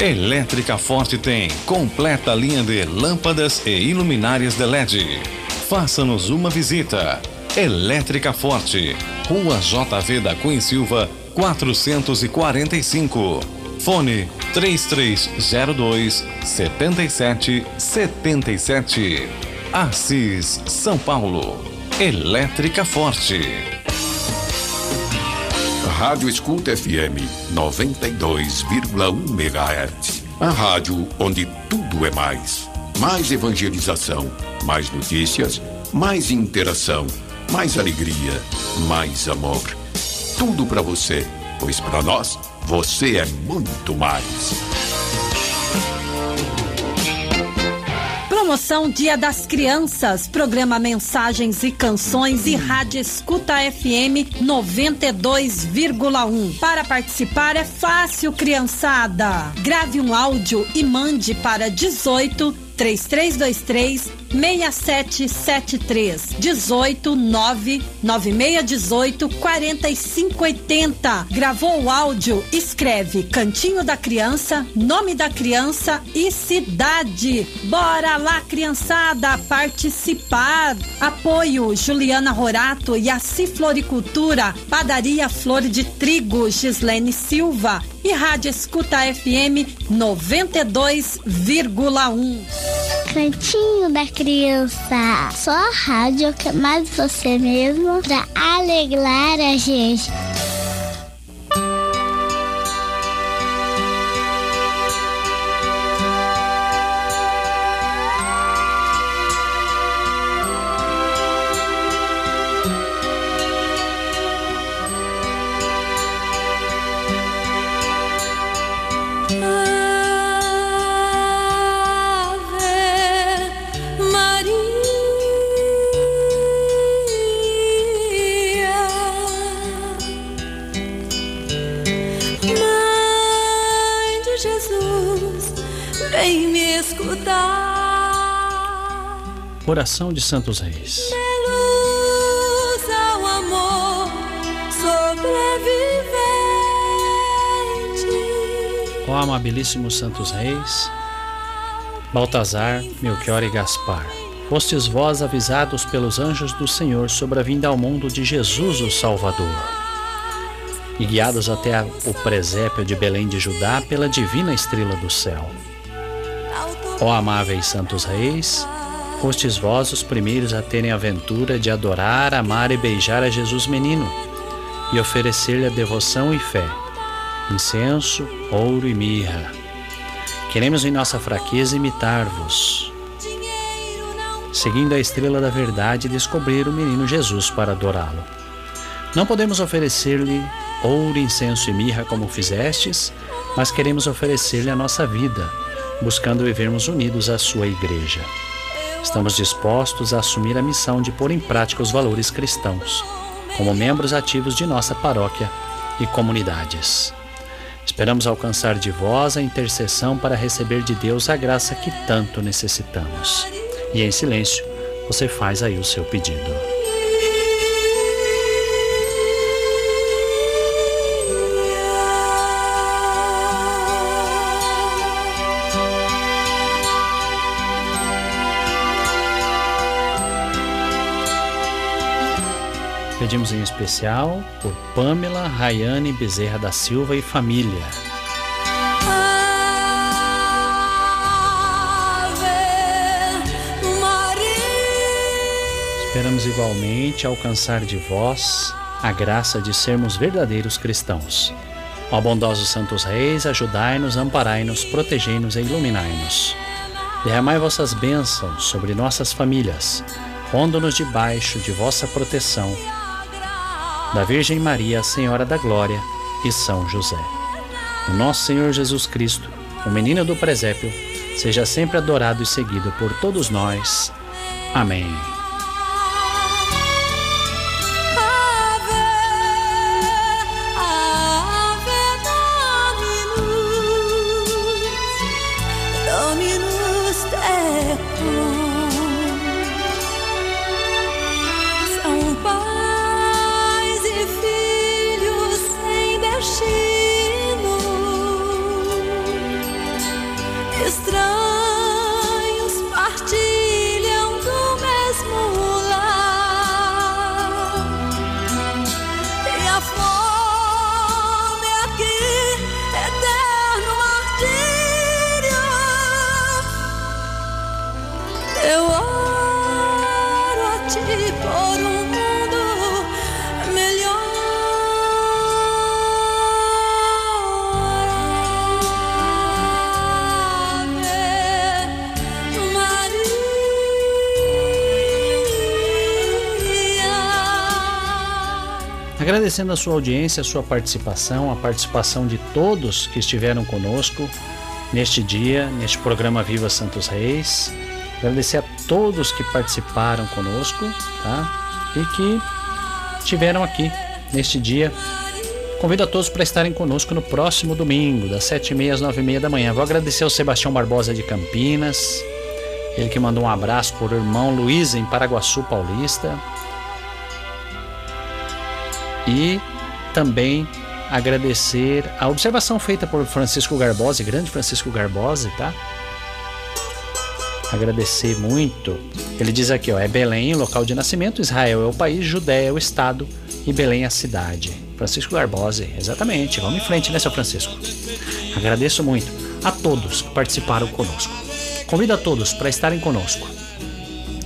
Elétrica Forte tem completa linha de lâmpadas e iluminárias de LED. Faça-nos uma visita. Elétrica Forte, Rua JV da Cunha Silva, 445. Fone 3302 7777. Assis, São Paulo. Elétrica Forte. Rádio Escuta FM 92,1 MHz. A rádio onde tudo é mais. Mais evangelização, mais notícias, mais interação, mais alegria, mais amor. Tudo para você, pois para nós você é muito mais. Promoção Dia das Crianças, programa Mensagens e Canções e Rádio Escuta FM 92,1. Para participar é fácil, criançada. Grave um áudio e mande para 18 3323 6773 18 9 9618 4580. Gravou o áudio? Escreve Cantinho da Criança, nome da criança e cidade. Bora lá, criançada, participar. Apoio Juliana Rorato e a Floricultura, Padaria Flor de Trigo, Gislene Silva e Rádio Escuta FM 92,1. Cantinho da criança. Só a rádio que é mais você mesmo pra alegrar a gente. Escutar. Oração de Santos Reis. Luz ao amor sobrevivente. Ó amabilíssimos Santos Reis, Baltazar, Melchior e Gaspar, fostes vós avisados pelos anjos do Senhor sobre a vinda ao mundo de Jesus o Salvador. E guiados até o presépio de Belém de Judá pela divina estrela do céu. Ó amáveis santos reis, fostes vós os primeiros a terem a aventura de adorar, amar e beijar a Jesus menino e oferecer-lhe a devoção e fé, incenso, ouro e mirra. Queremos em nossa fraqueza imitar-vos, seguindo a estrela da verdade, descobrir o menino Jesus para adorá-lo. Não podemos oferecer-lhe ouro, incenso e mirra como fizestes, mas queremos oferecer-lhe a nossa vida, buscando vivermos unidos à sua igreja. Estamos dispostos a assumir a missão de pôr em prática os valores cristãos, como membros ativos de nossa paróquia e comunidades. Esperamos alcançar de vós a intercessão para receber de Deus a graça que tanto necessitamos. E em silêncio, você faz aí o seu pedido. Pedimos em especial por Pamela Rayane Bezerra da Silva e família. Esperamos igualmente alcançar de vós a graça de sermos verdadeiros cristãos. Ó bondosos santos reis, ajudai-nos, amparai-nos, protegei-nos e iluminai-nos. Derramai vossas bênçãos sobre nossas famílias, pondo-nos debaixo de vossa proteção da Virgem Maria, Senhora da Glória e São José. O nosso Senhor Jesus Cristo, o menino do presépio, seja sempre adorado e seguido por todos nós. Amém. Agradecendo a sua audiência, a sua participação, a participação de todos que estiveram conosco neste dia, neste programa Viva Santos Reis. Agradecer a todos que participaram conosco, tá? E que estiveram aqui neste dia. Convido a todos para estarem conosco no próximo domingo, das 7h30 às 9h30 da manhã. Vou agradecer ao Sebastião Barbosa de Campinas, ele que mandou um abraço por irmão Luiz em Paraguaçu Paulista. E também agradecer a observação feita por Francisco Garbosi, grande Francisco Garbosi, tá? Agradecer muito. Ele diz aqui, ó, é Belém local de nascimento, Israel é o país, Judéia é o estado e Belém é a cidade. Francisco Garbosi, exatamente. Vamos em frente, né, seu Francisco? Agradeço muito a todos que participaram conosco. Convido a todos para estarem conosco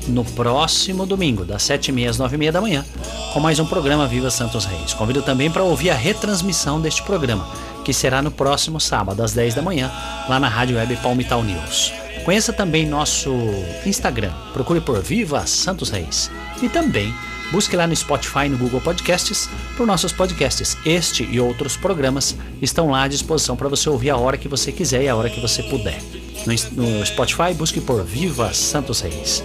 no próximo domingo, das 7h30 às 9h30 da manhã, com mais um programa Viva Santos Reis. Convido também para ouvir a retransmissão deste programa, que será no próximo sábado, às 10 da manhã, lá na Rádio Web Palmital News. Conheça também nosso Instagram, procure por Viva Santos Reis. E também busque lá no Spotify e no Google Podcasts por nossos podcasts. Este e outros programas estão lá à disposição para você ouvir a hora que você quiser e a hora que você puder. No, Spotify, busque por Viva Santos Reis.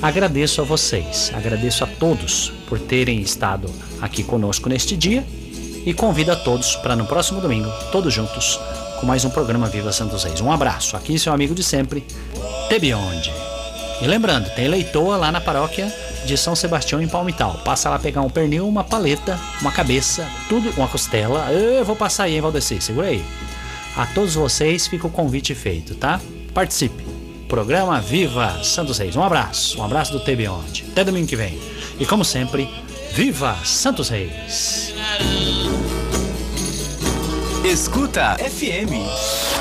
Agradeço a vocês, agradeço a todos por terem estado aqui conosco neste dia e convido a todos para no próximo domingo, todos juntos, com mais um programa Viva Santos Reis. Um abraço. Aqui seu amigo de sempre, Tebionde. E lembrando, tem leitoa lá na paróquia de São Sebastião em Palmital. Passa lá pegar um pernil, uma paleta, uma cabeça, tudo, uma costela. Eu vou passar aí, hein, Valdeci? Segura aí. A todos vocês fica o convite feito, tá? Participe. Programa Viva Santos Reis. Um abraço. Um abraço do Tebionde. Até domingo que vem. E como sempre, Viva Santos Reis. Escuta FM.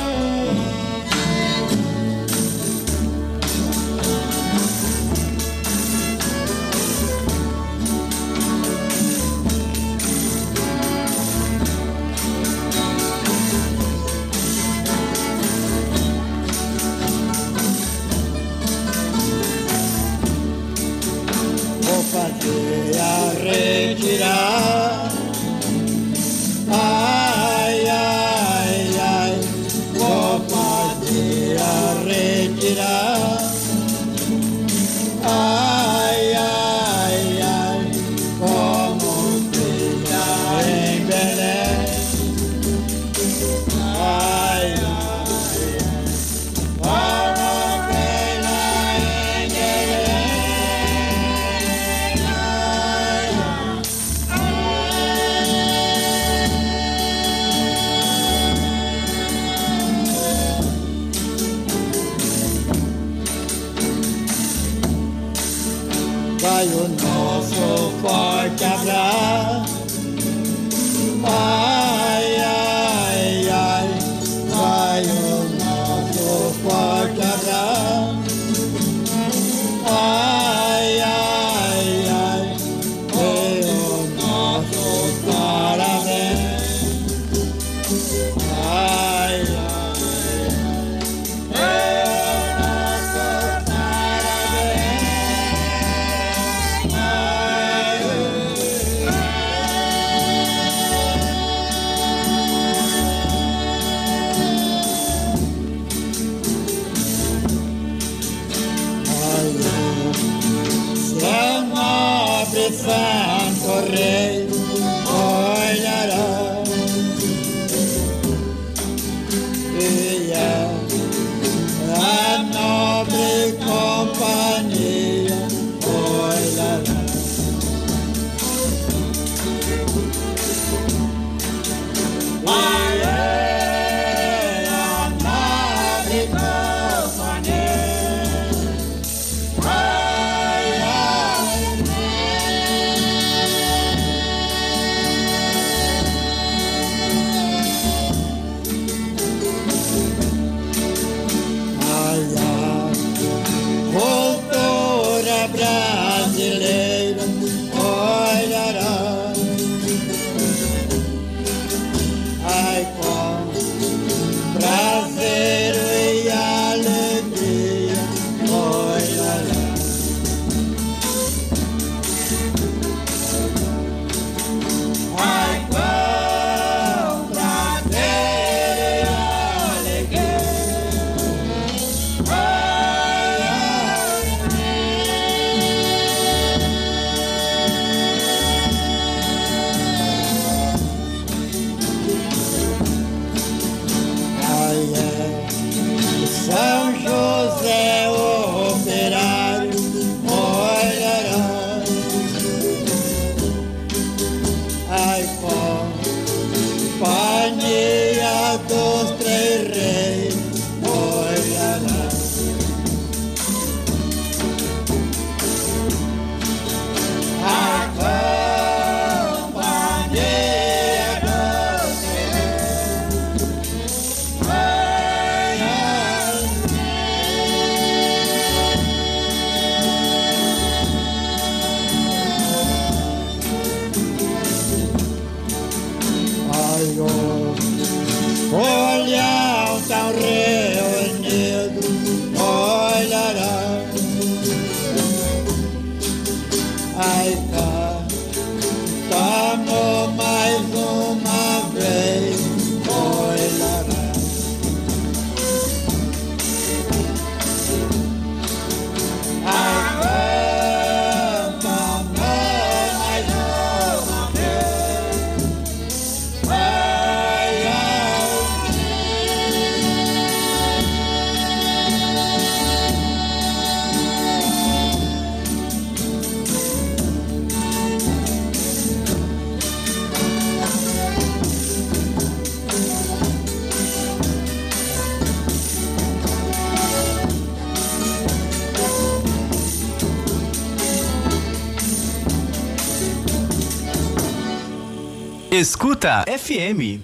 Escuta FM.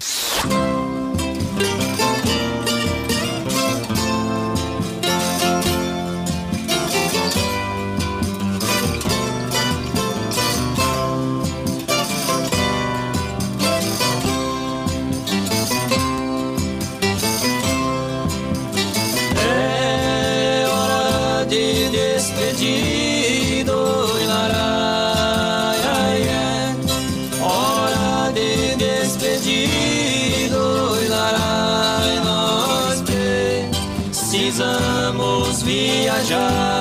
viajar.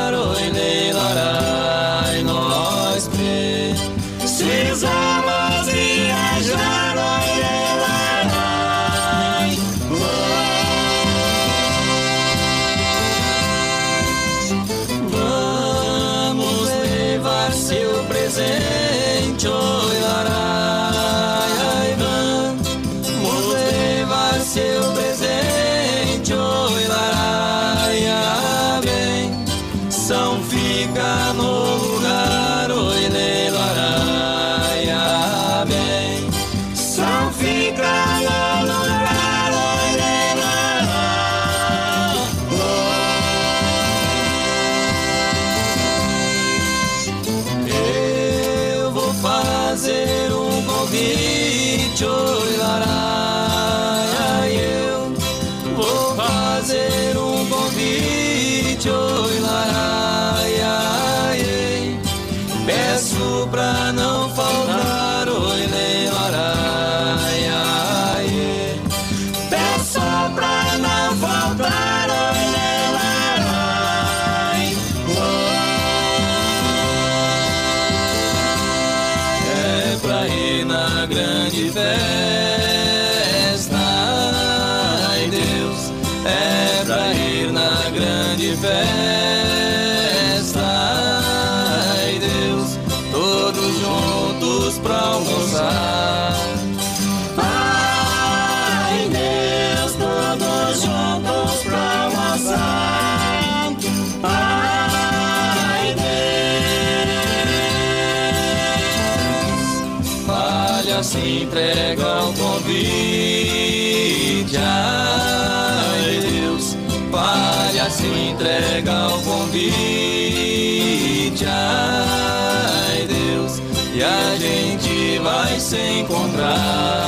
convite a Deus e a gente vai se encontrar.